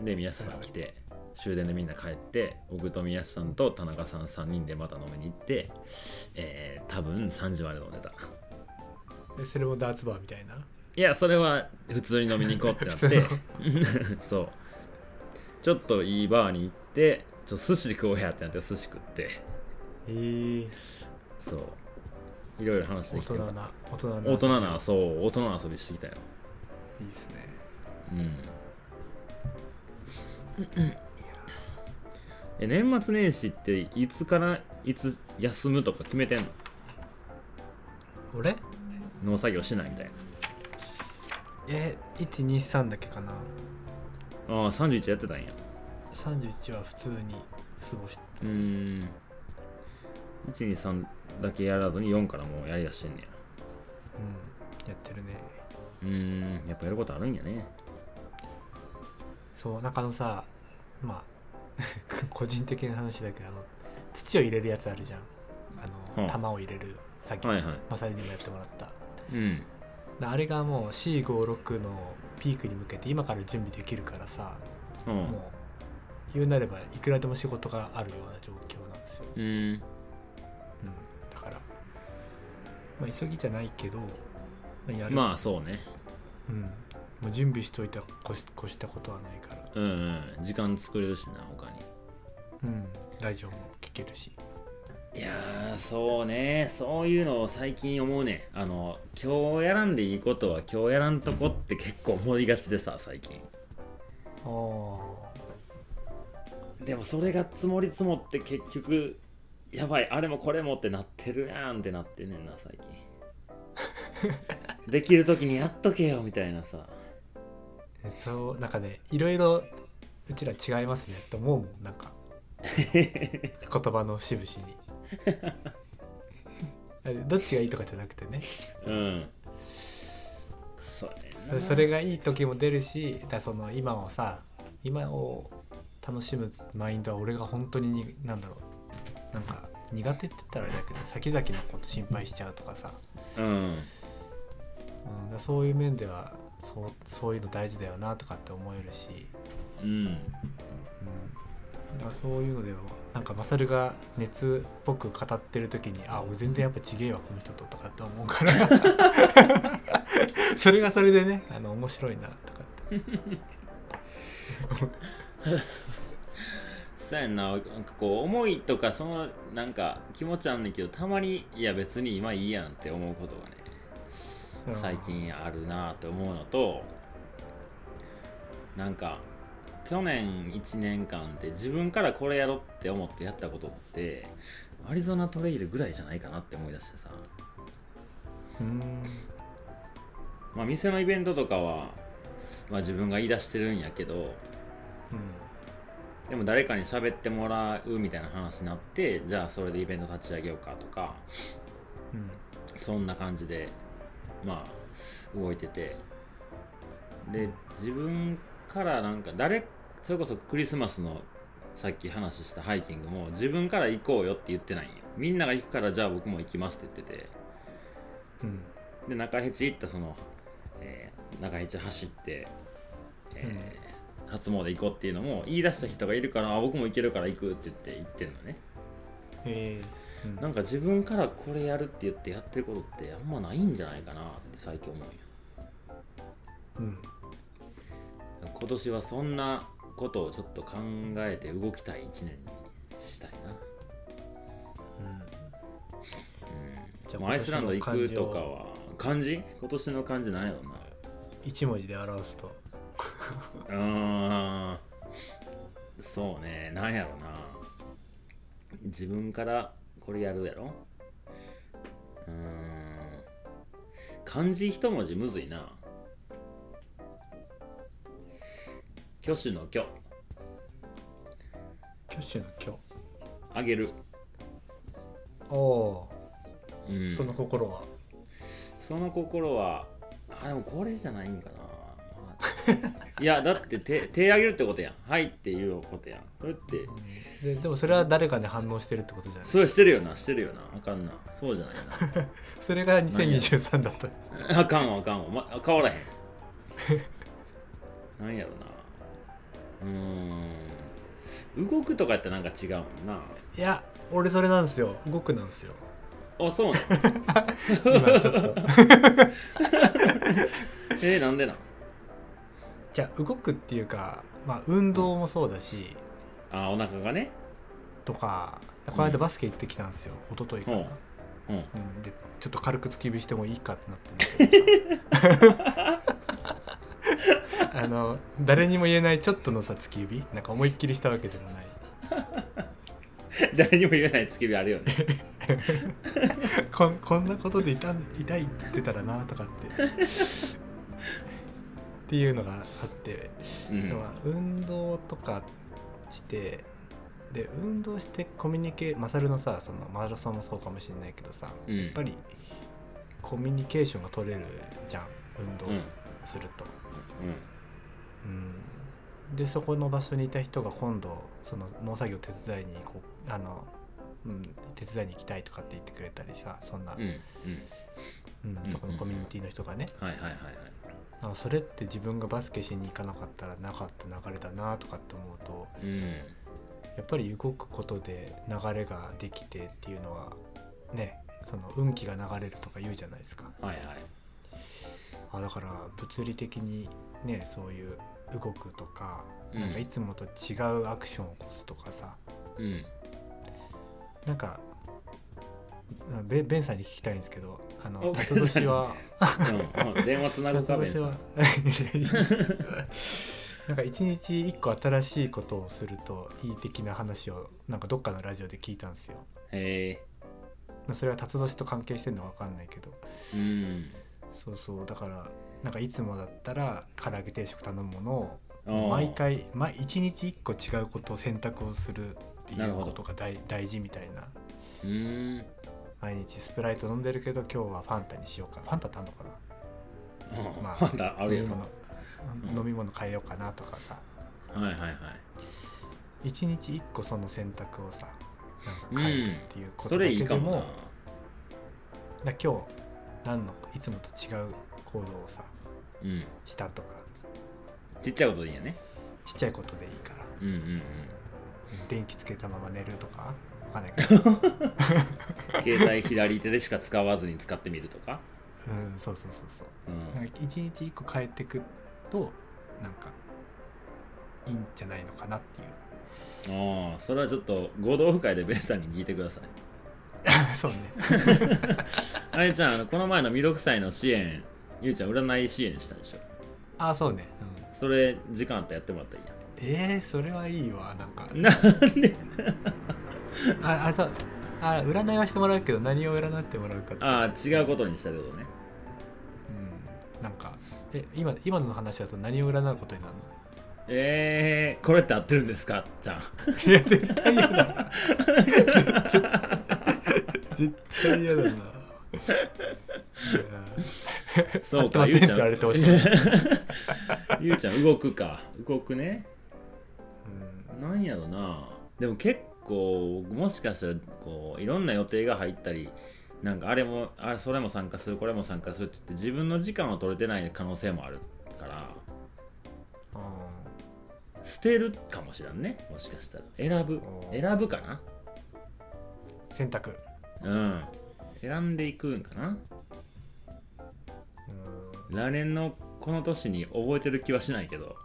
で宮下さん来て終電でみんな帰って僕と宮下さんと田中さん3人でまた飲みに行ってえー、多分3時まで飲んでた。でそれもダーツバーみたいな？いやそれは普通に飲みに行こうってなって。[LAUGHS] [LAUGHS] そう。ちょっといいバーに行ってちょっと寿司食おうやってなって寿司食って。えー、そういろいろ話して大人きて。よかったな大人な大人なそう大人な遊びしてきたよ。いいっすね。うん。え年末年始っていつからいつ休むとか決めてんの？俺？農作業しないみたいえ123だけかな。なああ31やってたんや。31は普通に過ごしてうーん。123だけやらずに4からもうやりだしてんねや。うん。やってるね。うーんやっぱやることあるんやね。そうなんかあのさまあ [LAUGHS] 個人的な話だけどあの土を入れるやつあるじゃん。あの、はあ。玉を入れる作業、はいはい。まさにもやってもらった。うん。であれがもう C56 のピークに向けて今から準備できるからさ、うんもう言うなればいくらでも仕事があるような状況なんですよ、うーんまあ、急ぎじゃないけど、まあ、やる、まあそうね。うん、もう準備しといた越し越したことはないから、うんうん。時間作れるしな他に。うん、ラジオも聞けるし。いやーそうね。そういうのを最近思うね。あの今日やらんでいいことは今日やらんとこって結構思いがちでさ最近。ああでもそれが積もり積もって結局やばいあれもこれもってなってるやんってなってんねんな最近。[LAUGHS] できる時にやっとけよみたいなさ。そうなんかねいろいろうちら違いますねって思うもんなんか。[LAUGHS] 言葉の節々に。[LAUGHS] どっちがいいとかじゃなくてね。うん。それな。それがいい時も出るしだその今をさ今を楽しむマインドは俺が本当にになんだろうなんか苦手って言ったらあれだけど先々のこと心配しちゃうとかさ、うん。うん、だからそういう面ではそうそういうの大事だよなとかって思えるし、うん。うん、そういうのでもなんかマサルが熱っぽく語ってる時にあ俺全然やっぱちげえわこの人ととかって思うから。[LAUGHS] それがそれでねあの面白いなとかって [LAUGHS] そうやんな。なんかこう思いとかそのなんか気持ちあんねんけどたまにいや別に今いいやんって思うことがね最近あるなって思うのとなんか去年1年間って自分からこれやろうって思ってやったことってアリゾナトレイルぐらいじゃないかなって思い出してさ。うん。まあ店のイベントとかは、まあ、自分が言い出してるんやけどでも誰かに喋ってもらうみたいな話になってじゃあそれでイベント立ち上げようかとかうんそんな感じでまあ動いてて。で自分からなんか誰それこそクリスマスのさっき話したハイキングも自分から行こうよって言ってないんよ。みんなが行くからじゃあ僕も行きますって言ってて。うん。で中ヘチ行ったその、えー中ヘチ走って、えー初詣行こうっていうのも言い出した人がいるからあ僕も行けるから行くって言って行ってんのね。えー。うん。なんか自分からこれやるって言ってやってることってあんまないんじゃないかなって最近思うよ。うん。今年はそんなことをちょっと考えて動きたい一年にしたいな。じゃあもうアイスランド行くとか今は漢字？今年の漢字なんやろな。一文字で表すとうーんそうねなんやろな。自分からこれやるやろ？うーん漢字一文字むずいな。挙手の挙。挙手の挙。あげる、おおうん、ー、その心は？その心はあでもこれじゃないんかな。まあ [LAUGHS] いやだって手手あげるってことやん。はいっていうことやん。それって。ででもそれは誰かに反応してるってことじゃない？それしてるよな。してるよな。あかんな。そうじゃない [LAUGHS] それが2023だった。なあかんわあかんわ、ま、変わらへん。[LAUGHS] なんやろな。うーん。動くとかやったらなんか違うもんな。いや俺それなんですよ。動くなんですよ。あそうなの？今ちょっと。えー、なんでなん？じゃあ動くっていうかまあ運動もそうだし、あお腹がね。とかこの間バスケ行ってきたんですよ、一昨日かな、うん。うん。うん、でちょっと軽く突き指してもいいかってなって。[LAUGHS] あの誰にも言えないちょっとのさ突き指。なんか思いっきりしたわけでもない。[LAUGHS] 誰にも言えない突き指あるよね。[LAUGHS] こんこんなことで痛ん痛いって言ってたらなとかってっていうのがあって、うん。運動とかしてで運動してコミュニケマサルのさそのマラソンもそうかもしれないけどさ、うん。やっぱりコミュニケーションが取れるじゃん運動うんすると。うん。うん、でそこの場所にいた人が今度その農作業手伝いにこうあの、うん、手伝いに行きたいとかって言ってくれたりさそんな、うんそこのコミュニティの人がね、はいはいはいはいあそれって自分がバスケしに行かなかったらなかった流れだなとかって思うとうんやっぱり動くことで流れができてっていうのはねその運気が流れるとか言うじゃないですか。はいはい。あだから物理的にねそういう動くとか、うん。なんかいつもと違うアクションを起こすとかさ。うん。なんかベベンさんに聞きたいんですけどあのお辰年は。[LAUGHS] うんうん電話つなぐかベンさん。[LAUGHS] なんか一日一個新しいことをするといい的な話をなんかどっかのラジオで聞いたんですよ。へえ。まあ、それは辰年と関係してるのか分かんないけど。うん。そうそうだからなんかいつもだったら唐揚げ定食頼むものを毎回毎一日一個違うことを選択をするっていうことが大大事みたいな。うーん毎日スプライト飲んでるけど今日はファンタにしようかファンタってあんのかな？うん。まあファンタあるよ飲み物。うん。飲み物変えようかなとかさ。はいはいはい。一日一個その選択をさなんか変えるっていうことだけでも,、いかもな。だから今日何のいつもと違う行動をさうん。したとか。ちっちゃいことでいいんやね。ちっちゃいことでいいから。うんうんうん。電気つけたまま寝るとか？わかんないけど [LAUGHS] 携帯左手でしか使わずに使ってみるとか？うんそうそうそうそう。うん。なんか一日一個変えていくとなんかいいんじゃないのかなっていう。ああそれはちょっと合同会でベンさんに聞いてください。[LAUGHS] そうね。[LAUGHS] あれちゃんこの前の弥勒祭の支援ゆうちゃん占い支援したでしょ？あそうね、うん、それ時間あったらやってもらったらいいやえー、それはいいわなんか。なんで？ああそうあ占いはしてもらうけど何を占ってもらうかって。ああ違うことにしたってことね。うん、なんかえ今今の話だと何を占うことになるの？えー、これって合ってるんですか？じゃいや絶対嫌だ。[LAUGHS] 絶対嫌だな。そう合ってませんって言われてほしい、[LAUGHS] ゆうちゃん動くか。動くね。うん。なんやろな。でも結構もしかしたらこういろんな予定が入ったりなんかあれもあれそれも参加するこれも参加するって言って自分の時間を取れてない可能性もあるから捨てるかもしれんねもしかしたら。選ぶ選ぶかな。選択。うん。選んでいくんかな。うん。来年のこの年に覚えてる気はしないけど。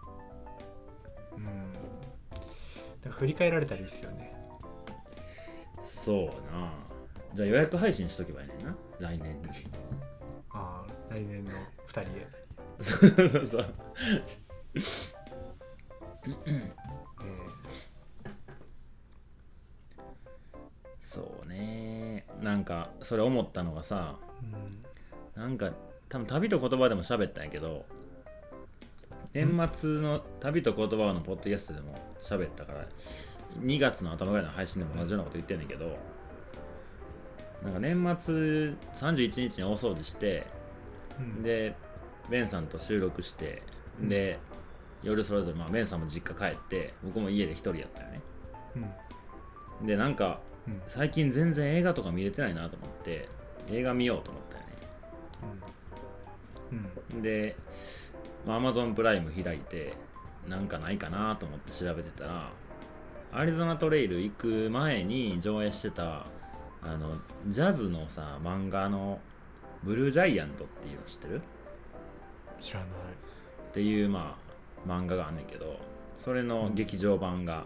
うん。振り返られたらいいですよねそうな。じゃあ予約配信しとけばいいねんな。来年に。ああ来年の2人でそうそうそう。そうね。なんかそれ思ったのがさ、うん、なんか多分旅と言葉でも喋ったんやけど年末の旅と言葉のポッドキャストでも喋ったから、2月の頭ぐらいの配信でも同じようなこと言ってんねんけどなんか年末31日に大掃除してうん。でベンさんと収録してで夜それぞれ、まあ、ベンさんも実家帰って僕も家で一人やったよね。うん。でなんかうん。最近全然映画とか見れてないなと思って映画見ようと思ったよね。うん。うん。で、まあ、Amazon プライム開いてなんかないかなと思って調べてたらアリゾナトレイル行く前に上映してたあのジャズのさ漫画の「ブルージャイアント」っていうの知ってる？知らない。っていうまあ漫画があんねんけどそれの劇場版が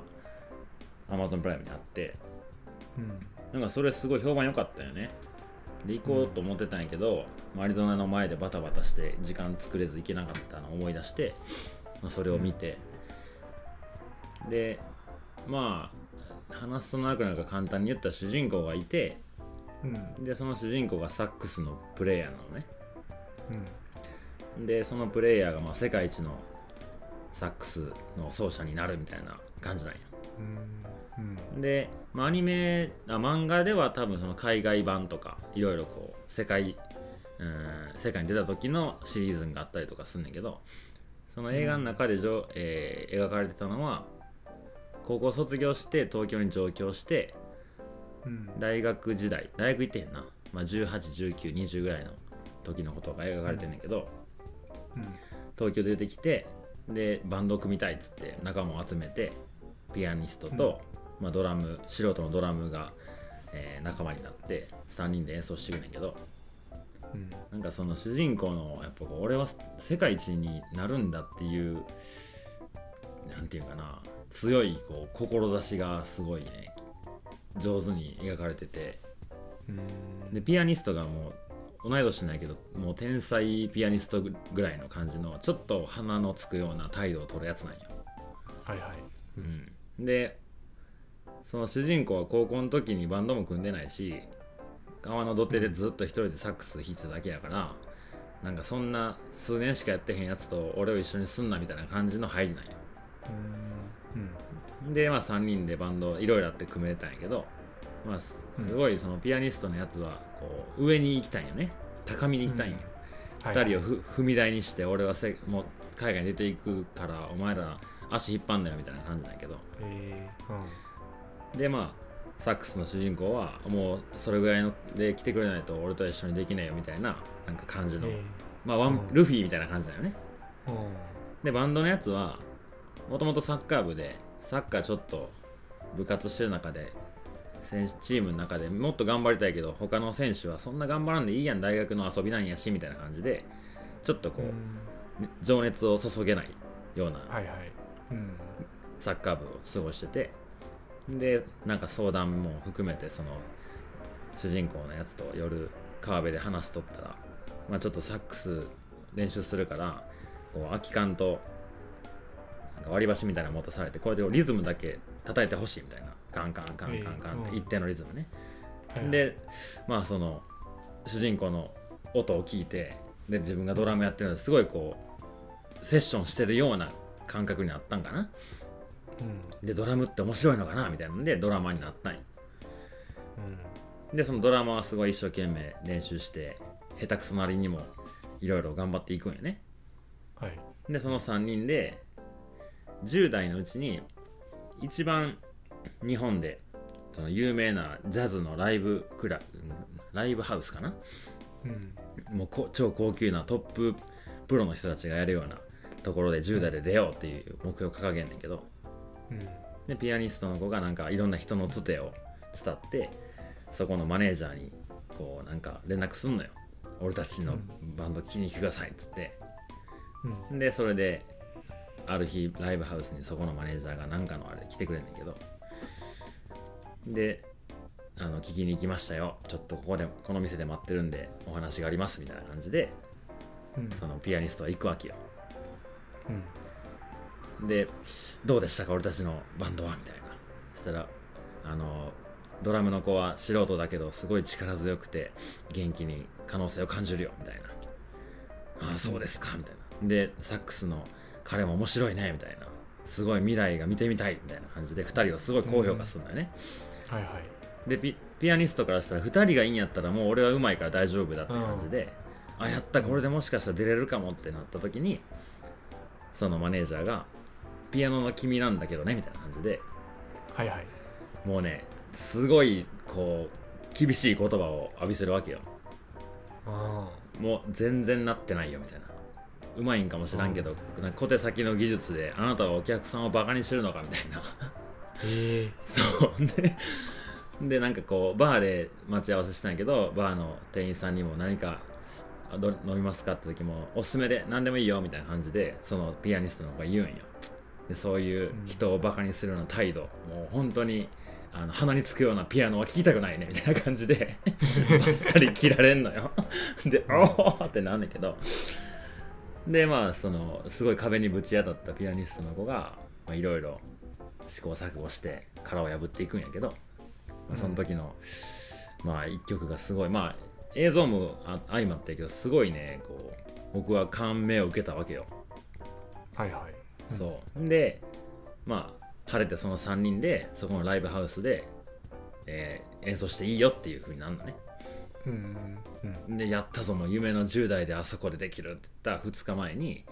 Amazon プライムにあってうん。なんかそれすごい評判良かったよね。で行こうと思ってたんやけど、まあアリゾナの前でバタバタして時間作れず行けなかったのを思い出して、まあ、それを見て、でまあ話すと長くなるから簡単に言ったら主人公がいてうん。でその主人公がサックスのプレイヤーなのね。うん。でそのプレイヤーがまあ世界一のサックスの奏者になるみたいな感じなんやうん。うん。で、まあ、アニメあ漫画では多分その海外版とかいろいろこう世界うん世界に出た時のシリーズがあったりとかすんねんけどその映画の中でじょ、えー描かれてたのは高校卒業して東京に上京してうん。大学時代大学行ってへんな、まあ、181920ぐらいの時のことが描かれてんねんけど、うん。東京出てきてでバンドを組みたいっつって仲間を集めてピアニストと、まあ、ドラム素人のドラムが、えー仲間になって3人で演奏してくるんだけどうん。なんかその主人公のやっぱこう俺は世界一になるんだっていうなんていうかな強いこう志がすごいね。上手に描かれてて。うん。でピアニストがもう同い年なんやけどもう天才ピアニストぐらいの感じのちょっと鼻のつくような態度を取るやつなんよ、はいはい。うん、でその主人公は高校の時にバンドも組んでないし川の土手でずっと一人でサックス弾いてただけやからなんかそんな数年しかやってへんやつと俺を一緒にすんなみたいな感じの入りなんよ。うんでまあ3人でバンドいろいろあって組めたんやけどまあすすごいそのピアニストのやつはこう上に行きたいんよね。高みに行きたいんよ、はい2人をふ踏み台にして俺はせもう海外に出ていくからお前ら足引っ張んだよみたいな感じなんやけど。えー。うん。でまあサックスの主人公はもうそれぐらいので来てくれないと俺と一緒にできないよみたいななんか感じの、えまあワンうん。ルフィみたいな感じだよね。ーうん。でバンドのやつはもともとサッカー部でサッカーちょっと部活してる中で選手チームの中でもっと頑張りたいけど他の選手はそんな頑張らんでいいやん大学の遊びなんやしみたいな感じでちょっとこう、うん。情熱を注げないようなサッカー部を過ごしててでなんか相談も含めてその主人公のやつと夜川辺で話しとったら、まあ、ちょっとサックス練習するからこう空き缶となんか割り箸みたいなの持たされてこれでリズムだけ叩いてほしいみたいな。カンカンカンカンカンって一定のリズムね、でまあその主人公の音を聞いてで自分がドラムやってるのですごいこうセッションしてるような感覚になったんかな。うん。でドラムって面白いのかなみたいなんでドラマーになったんよ。うん。でそのドラマはすごい一生懸命練習して下手くそなりにもいろいろ頑張っていくんよね。はい。でその3人で10代のうちに一番日本でその有名なジャズのライブクラライブハウスかな？うん。もうこ超高級なトッププロの人たちがやるようなところで10代で出ようっていう目標を掲げんねんけど。うん。でピアニストの子がなんかいろんな人のつてを伝ってそこのマネージャーにこうなんか連絡すんのよ。俺たちのバンド聴きに来てくださいっつって。うん。でそれである日ライブハウスにそこのマネージャーが何かのあれで来てくれんねんけど。であの聞きに行きましたよ。ちょっとここでこの店で待ってるんでお話がありますみたいな感じでうん。そのピアニストは行くわけよ。うん。でどうでしたか俺たちのバンドは？みたいな。そしたらあのドラムの子は素人だけどすごい力強くて元気に可能性を感じるよみたいな。ああそうですかみたいな。でサックスの彼も面白いねみたいな。すごい未来が見てみたいみたいな感じで2人をすごい高評価するんだよね、はいはい。でピピアニストからしたら2人がいいんやったらもう俺はうまいから大丈夫だって感じで、あやったこれでもしかしたら出れるかもってなった時にそのマネージャーが「ピアノの君なんだけどね」みたいな感じで。はいはい。もうねすごいこう厳しい言葉を浴びせるわけよ。あもう全然なってないよみたいなうまいんかもしらんけど、なんか小手先の技術であなたはお客さんをバカにしてるのかみたいな。へえ。そう。ででなんかこうバーで待ち合わせしたんやけどバーの店員さんにも何かあど飲みますかって時もおすすめで何でもいいよみたいな感じでそのピアニストの子が言うんよ。でそういう人をバカにするような態度、もう本当にあの鼻につくようなピアノは聴きたくないねみたいな感じで [LAUGHS] バッサリ切られんのよ。で「おお!」ってなんだけどでまあそのすごい壁にぶち当たったピアニストの子がまあいろいろ試行錯誤して殻を破っていくんやけど、まあ、その時の、まあ一曲がすごいまあ映像もあ相まってやけどすごいねこう僕は感銘を受けたわけよ、はいはい。うんそう。でまあ晴れてその3人でそこのライブハウスで、えー演奏していいよっていう風になるのね。うんうんうんでやったぞもう夢の10代であそこでできるって言った2日前に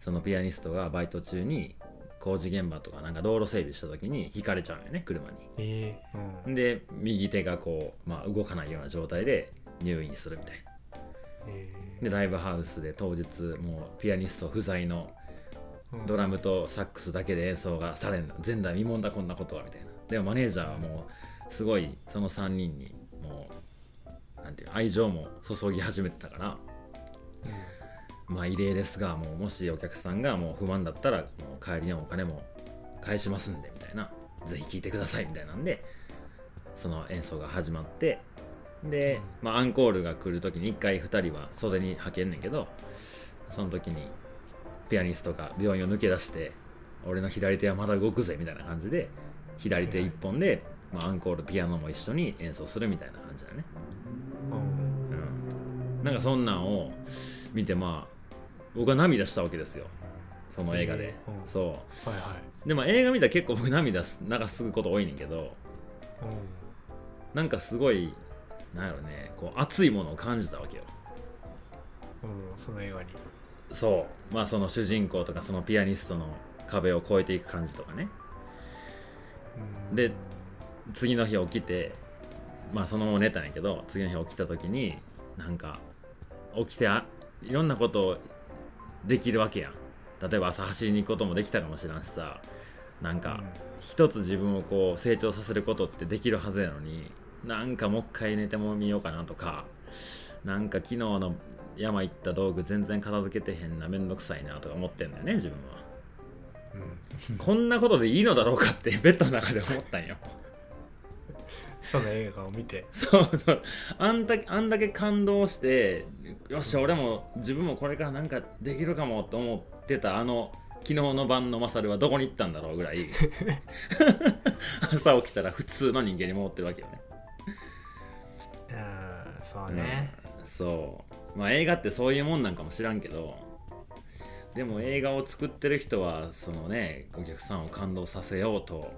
そのピアニストがバイト中に工事現場とかなんか道路整備した時にひかれちゃうんよね車に。ええうん。で右手がこう、まあ、動かないような状態で入院するみたいな。えでライブハウスで当日もうピアニスト不在のドラムとサックスだけで演奏がされんの。前代未聞だこんなことはみたいな。でもマネージャーはもうすごいその3人になんていうの愛情も注ぎ始めてたからまあ異例ですがもうもしお客さんがもう不満だったらもう帰りのお金も返しますんでみたいな。ぜひ聴いてくださいみたいなんでその演奏が始まってで、まあ、アンコールが来る時に1回2人は袖にはけんねんけどその時にピアニストが病院を抜け出して俺の左手はまだ動くぜみたいな感じで左手1本で、まあ、アンコールピアノも一緒に演奏するみたいな感じだね。うん。うん、なんかそんなんを見てまあ僕は涙したわけですよ。その映画で、へえうん。そはいはい。うでも映画見たら結構僕涙す流すこと多いねんけどなんかすごいなんやろねこう熱いものを感じたわけよ。うんうんその映画に。そう。まあその主人公とかそのピアニストの壁を越えていく感じとかね。うん。で次の日起きてまあそのまま寝たんやけど次の日起きた時になんか起きてあいろんなことできるわけやん。例えば朝走りに行くこともできたかもしれんしさなんか一つ自分をこう成長させることってできるはずやのになんかもう一回寝てもみようかなとかなんか昨日の山行った道具全然片付けてへんなめんどくさいなとか思ってんだよね自分は。うん。こんなことでいいのだろうかってベッドの中で思ったんよその映画を見て。そうそう。あんだけあんだけ感動してよっしゃ俺も自分もこれからなんかできるかもと思ってたあの昨日の晩のマサルはどこに行ったんだろうぐらい。[LAUGHS] 朝起きたら普通の人間に戻ってるわけよね。うんそうね。うんそう。まあ映画ってそういうもんなんかも知らんけどでも映画を作ってる人はそのねお客さんを感動させようと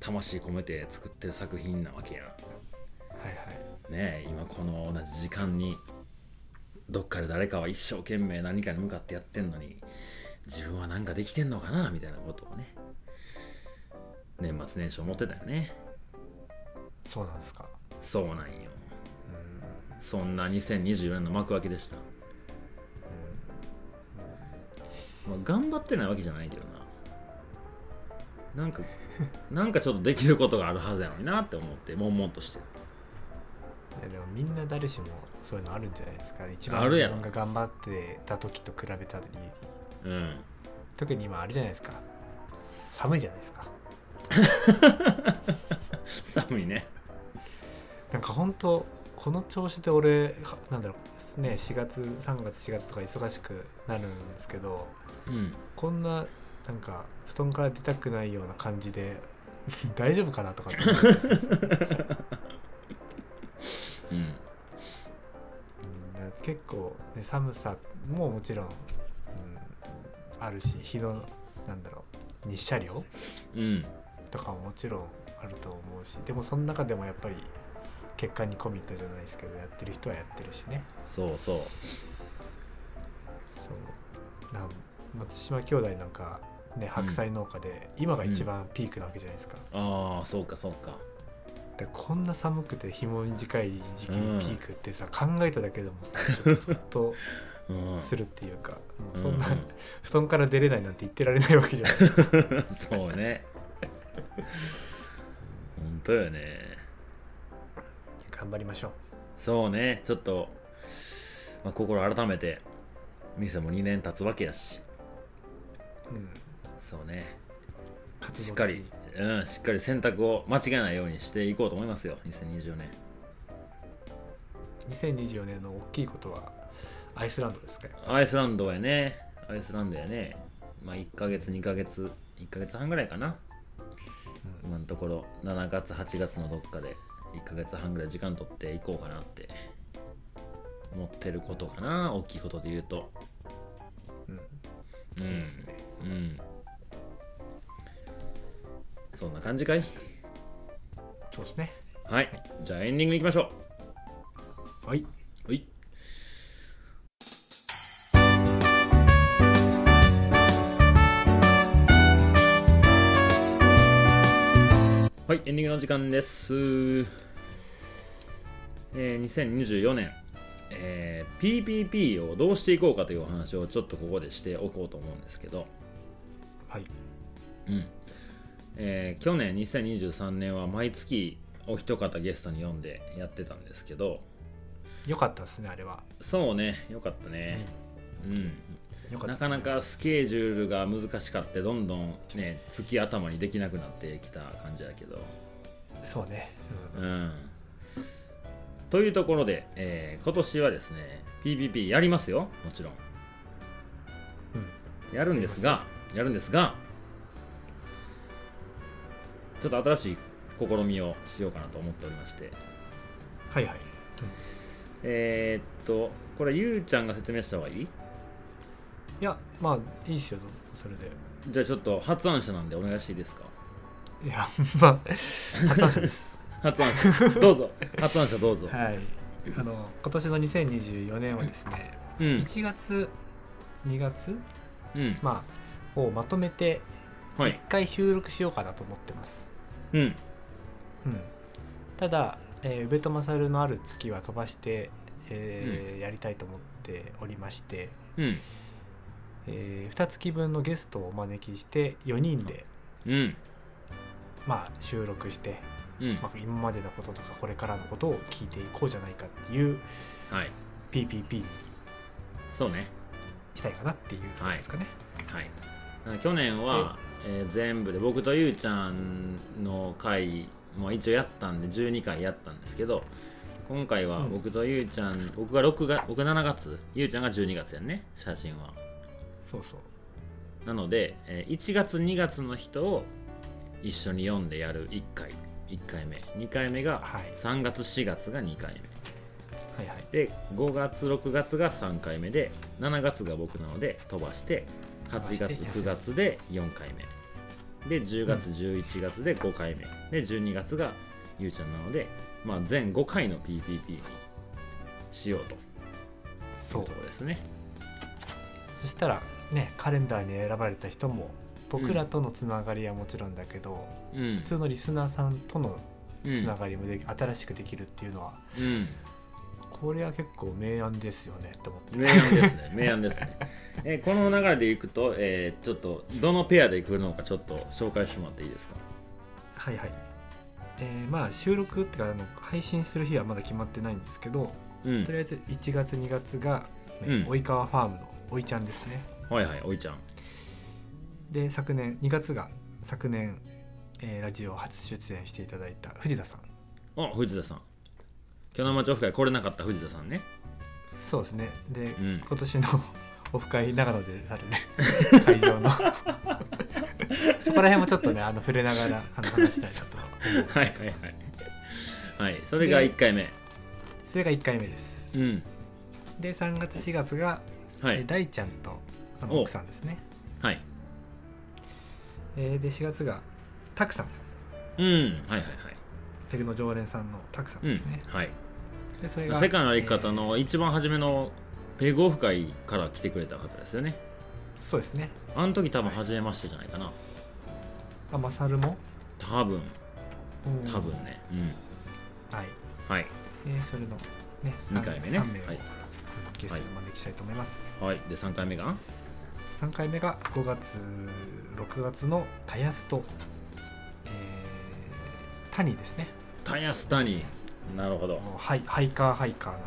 魂込めて作ってる作品なわけやん。はいはい。ねえ今この同じ時間にどっかで誰かは一生懸命何かに向かってやってんのに自分は何かできてんのかなみたいなことをね年末年始思ってたよね。そうなんですか。そうなんよ。うん。そんな2024年の幕開けでした、まあ、頑張ってないわけじゃないけどな。なんか [LAUGHS] なんかちょっとできることがあるはずやのになって思って悶々として。るいやでもみんな誰しもそういうのあるんじゃないですか一番あるやろ。自分が頑張ってた時と比べた時に。うん。特に今あれじゃないですか。寒いじゃないですか。[LAUGHS] 寒いね。なんか本当この調子で俺はなんだろうね4月3月4月とか忙しくなるんですけどうん。こんななんか布団から出たくないような感じで [LAUGHS] 大丈夫かなとかって。思うん。です結構、ね、寒さももちろん、うん、あるし日のなんだろう日射量うん。とかももちろんあると思うしでもその中でもやっぱり結果にコミットじゃないですけどやってる人はやってるしね。そうそう。そう。な松島兄弟なんかね白菜農家で、今が一番ピークなわけじゃないですか、ああそうかそうか。でこんな寒くて日も短い時期うん。にピークってさ、考えただけでもさ [LAUGHS] ちょっとするっていうか、もうそん。な、うんうん布団から出れないなんて言ってられないわけじゃない。ですかそうね。[LAUGHS] 本当よね。頑張りましょう。そうね。ちょっと、まあ、心改めて店も2年経つわけやし。うんそうね。しっかり、うん、しっかり選択を間違えないようにしていこうと思いますよ2020年2024年の大きいことはアイスランドですかアイスランドやね。アイスランドやね。まあ1ヶ月2ヶ月1ヶ月半ぐらいかな。今のところ7月8月のどっかで1ヶ月半ぐらい時間取っていこうかなって思ってることかな大きいことで言うと。うん。うん。いいですね。うんそんな感じかい？そうですね。はい、じゃあエンディングいきましょはい、うはい。はいエンディングの時間です。えー、2024年、えー PPP をどうしていこうかというお話をちょっとここでしておこうと思うんですけど、はい。うんえー去年2023年は毎月お一方ゲストに呼んでやってたんですけど。よかったですねあれは、そうねよかったね、うん。よかった。なかなかスケジュールが難しかってどんどんね月頭にできなくなってきた感じだけど。そうね、ううん。んというところで、えー今年はですね PPP やりますよもちろん。うん。やるんですがやるんですがちょっと新しい試みをしようかなと思っておりまして。はいはい、えーっとこれゆうちゃんが説明した方がいい？いやまあいいっすよそれで。じゃあちょっと発案者なんでお願いしていいですか？いやまあ発案者です。[LAUGHS] 発案者。どうぞ。発案者どうぞ、はい。あの今年の2024年はですね、うん。1月2月？うん。まあをまとめてはい。1回収録しようかなと思ってます、うん。うん、ただ、えー、宇部と勝のある月は飛ばして、えーやりたいと思っておりまして、うん。え2月分のゲストをお招きして4人で、うん。まあ、収録して、うん。まあ、今までのこととかこれからのことを聞いていこうじゃないかっていうはい。PPP にそうね。したいかなっていうところですかね。はい。あ去年は、えー全部で僕とゆうちゃんの回も一応やったんで12回やったんですけど今回はうん。僕とゆうちゃん、僕が6月僕7月ゆうちゃんが12月やんね写真は。そうそう。なので、えー1月2月の人を一緒に読んでやる1回1回目。2回目がはい。3月4月が2回目。はいはい。で5月6月が3回目で7月が僕なので飛ばして8月飛ばして9月で4回目。で10月11月で5回目。で12月がゆうちゃんなので、まあ、全5回の PPP にしようとそいううところですね。そしたらねカレンダーに選ばれた人も僕らとのつながりはもちろんだけど、うん。普通のリスナーさんとのうんつながりもで、新しくできるっていうのはうんこれは結構明暗ですよねって思って。明暗ですね。明暗ですね。えこの流れでいくと、えーちょっとどのペアでいくのかちょっと紹介してもらっていいですか？はいはい。えーまあ収録っていうかあの配信する日はまだ決まってないんですけど、うん。とりあえず1月2月が、ねうん。及川ファームのおいちゃんですね。はいはいおいちゃん。で昨年2月が昨年、えーラジオ初出演していただいた藤田さん。あ藤田さん巨南町オフ会来れなかった藤田さんね。そうですね。で、ん。今年の [LAUGHS] オフ会長野であるね。[LAUGHS] 会場の。[LAUGHS] そこら辺もちょっとねあの触れながらあの話したいなと思はいはいはい。はいそれが1回目。それが1回目です。うん。で3月4月が、はい。え大ちゃんとその奥さんですね、はい。えーで4月がタクさん。うん。はいはいはい。ペグの常連さんのタクさんうんですね、はい。でそれが世界の歩き方の一番初めのペグオフ会から来てくれた方ですよね。えーそうですね。あの時多分初めましてじゃないかな。あマサルも？多分。うん多分ね。うん。はい、はい。えーそれのね二回目ね。3名をはい。ゲストにお招きしたいと思います、はい。で3回目が？3回目が5月6月のタヤスと、えー、タニですね。タヤスタニなるほど。ハイハイカーハイカーな。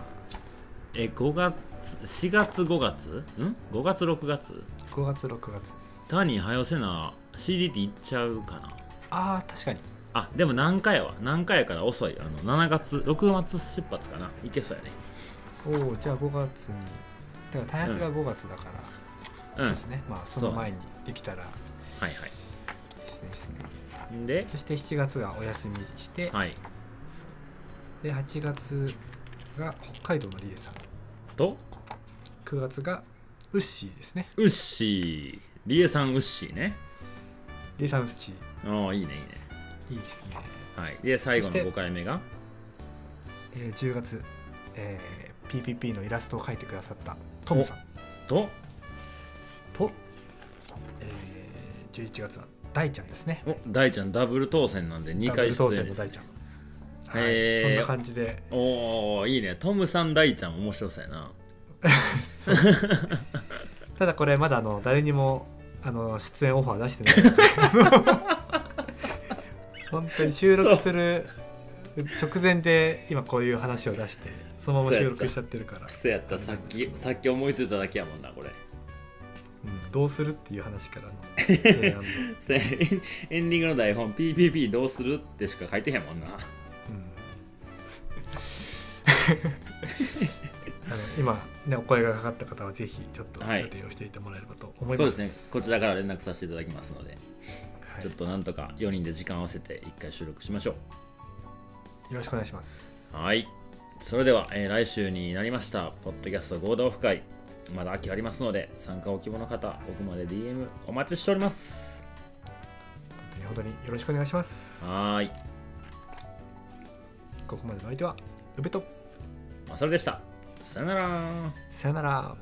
え5月4月5月？ん？5月6月？5月6月です。タニはよせな CD っていっちゃうかな？ああ確かに。あでも何回やわ。何回やから遅い。あの7月6月出発かな？いけそうやね。おおじゃあ5月に。だからタヤスが5月だから、うん。そうですね。まあその前にできたら。はいですねですね。はいで？そして7月がお休みして、はいで8月が北海道のリエさん。と？9月がウッシーですね。ウッシー。リエさんウッシーね。リエさんウッシああいいねいいね。ーいいですね、はい。で最後のそして5回目が？えー10月、えー PPP のイラストを描いてくださったトムさん。と？と、えー11月は大ちゃんですね。お大ちゃんダブル当選なんで2回ダブル当選の大ちゃんはい、そんな感じで。おおいいね。トムさん大ちゃん面白そうやな。[LAUGHS] ただこれまだあの誰にもあの出演オファー出してない。の [LAUGHS] で本当に収録する直前で今こういう話を出してそのまま収録しちゃってるから、そうやった。さっきさっき思いついただけやもんなこれ。うんどうするっていう話からの。[LAUGHS] エンディングの台本 PPP どうするってしか書いてへんもんな。うんあの今ねお声がかかった方はぜひちょっとはい。予定をしていてもらえればと思いそうま、ですすね。こちらから連絡させていただきますので、はい。ちょっとなんとか4人で時間を合わせて1回収録しましょよろしくお願いします。うはい。それでは、えー来週になりましたポッドキャスト合同オフ会。まだ秋ありますので参加お希望の方奥まで DM お待ちしております。本当によろしくお願いします。はーい、ここまでの相手は宇部とまあ、それでした。さよなら。さよなら。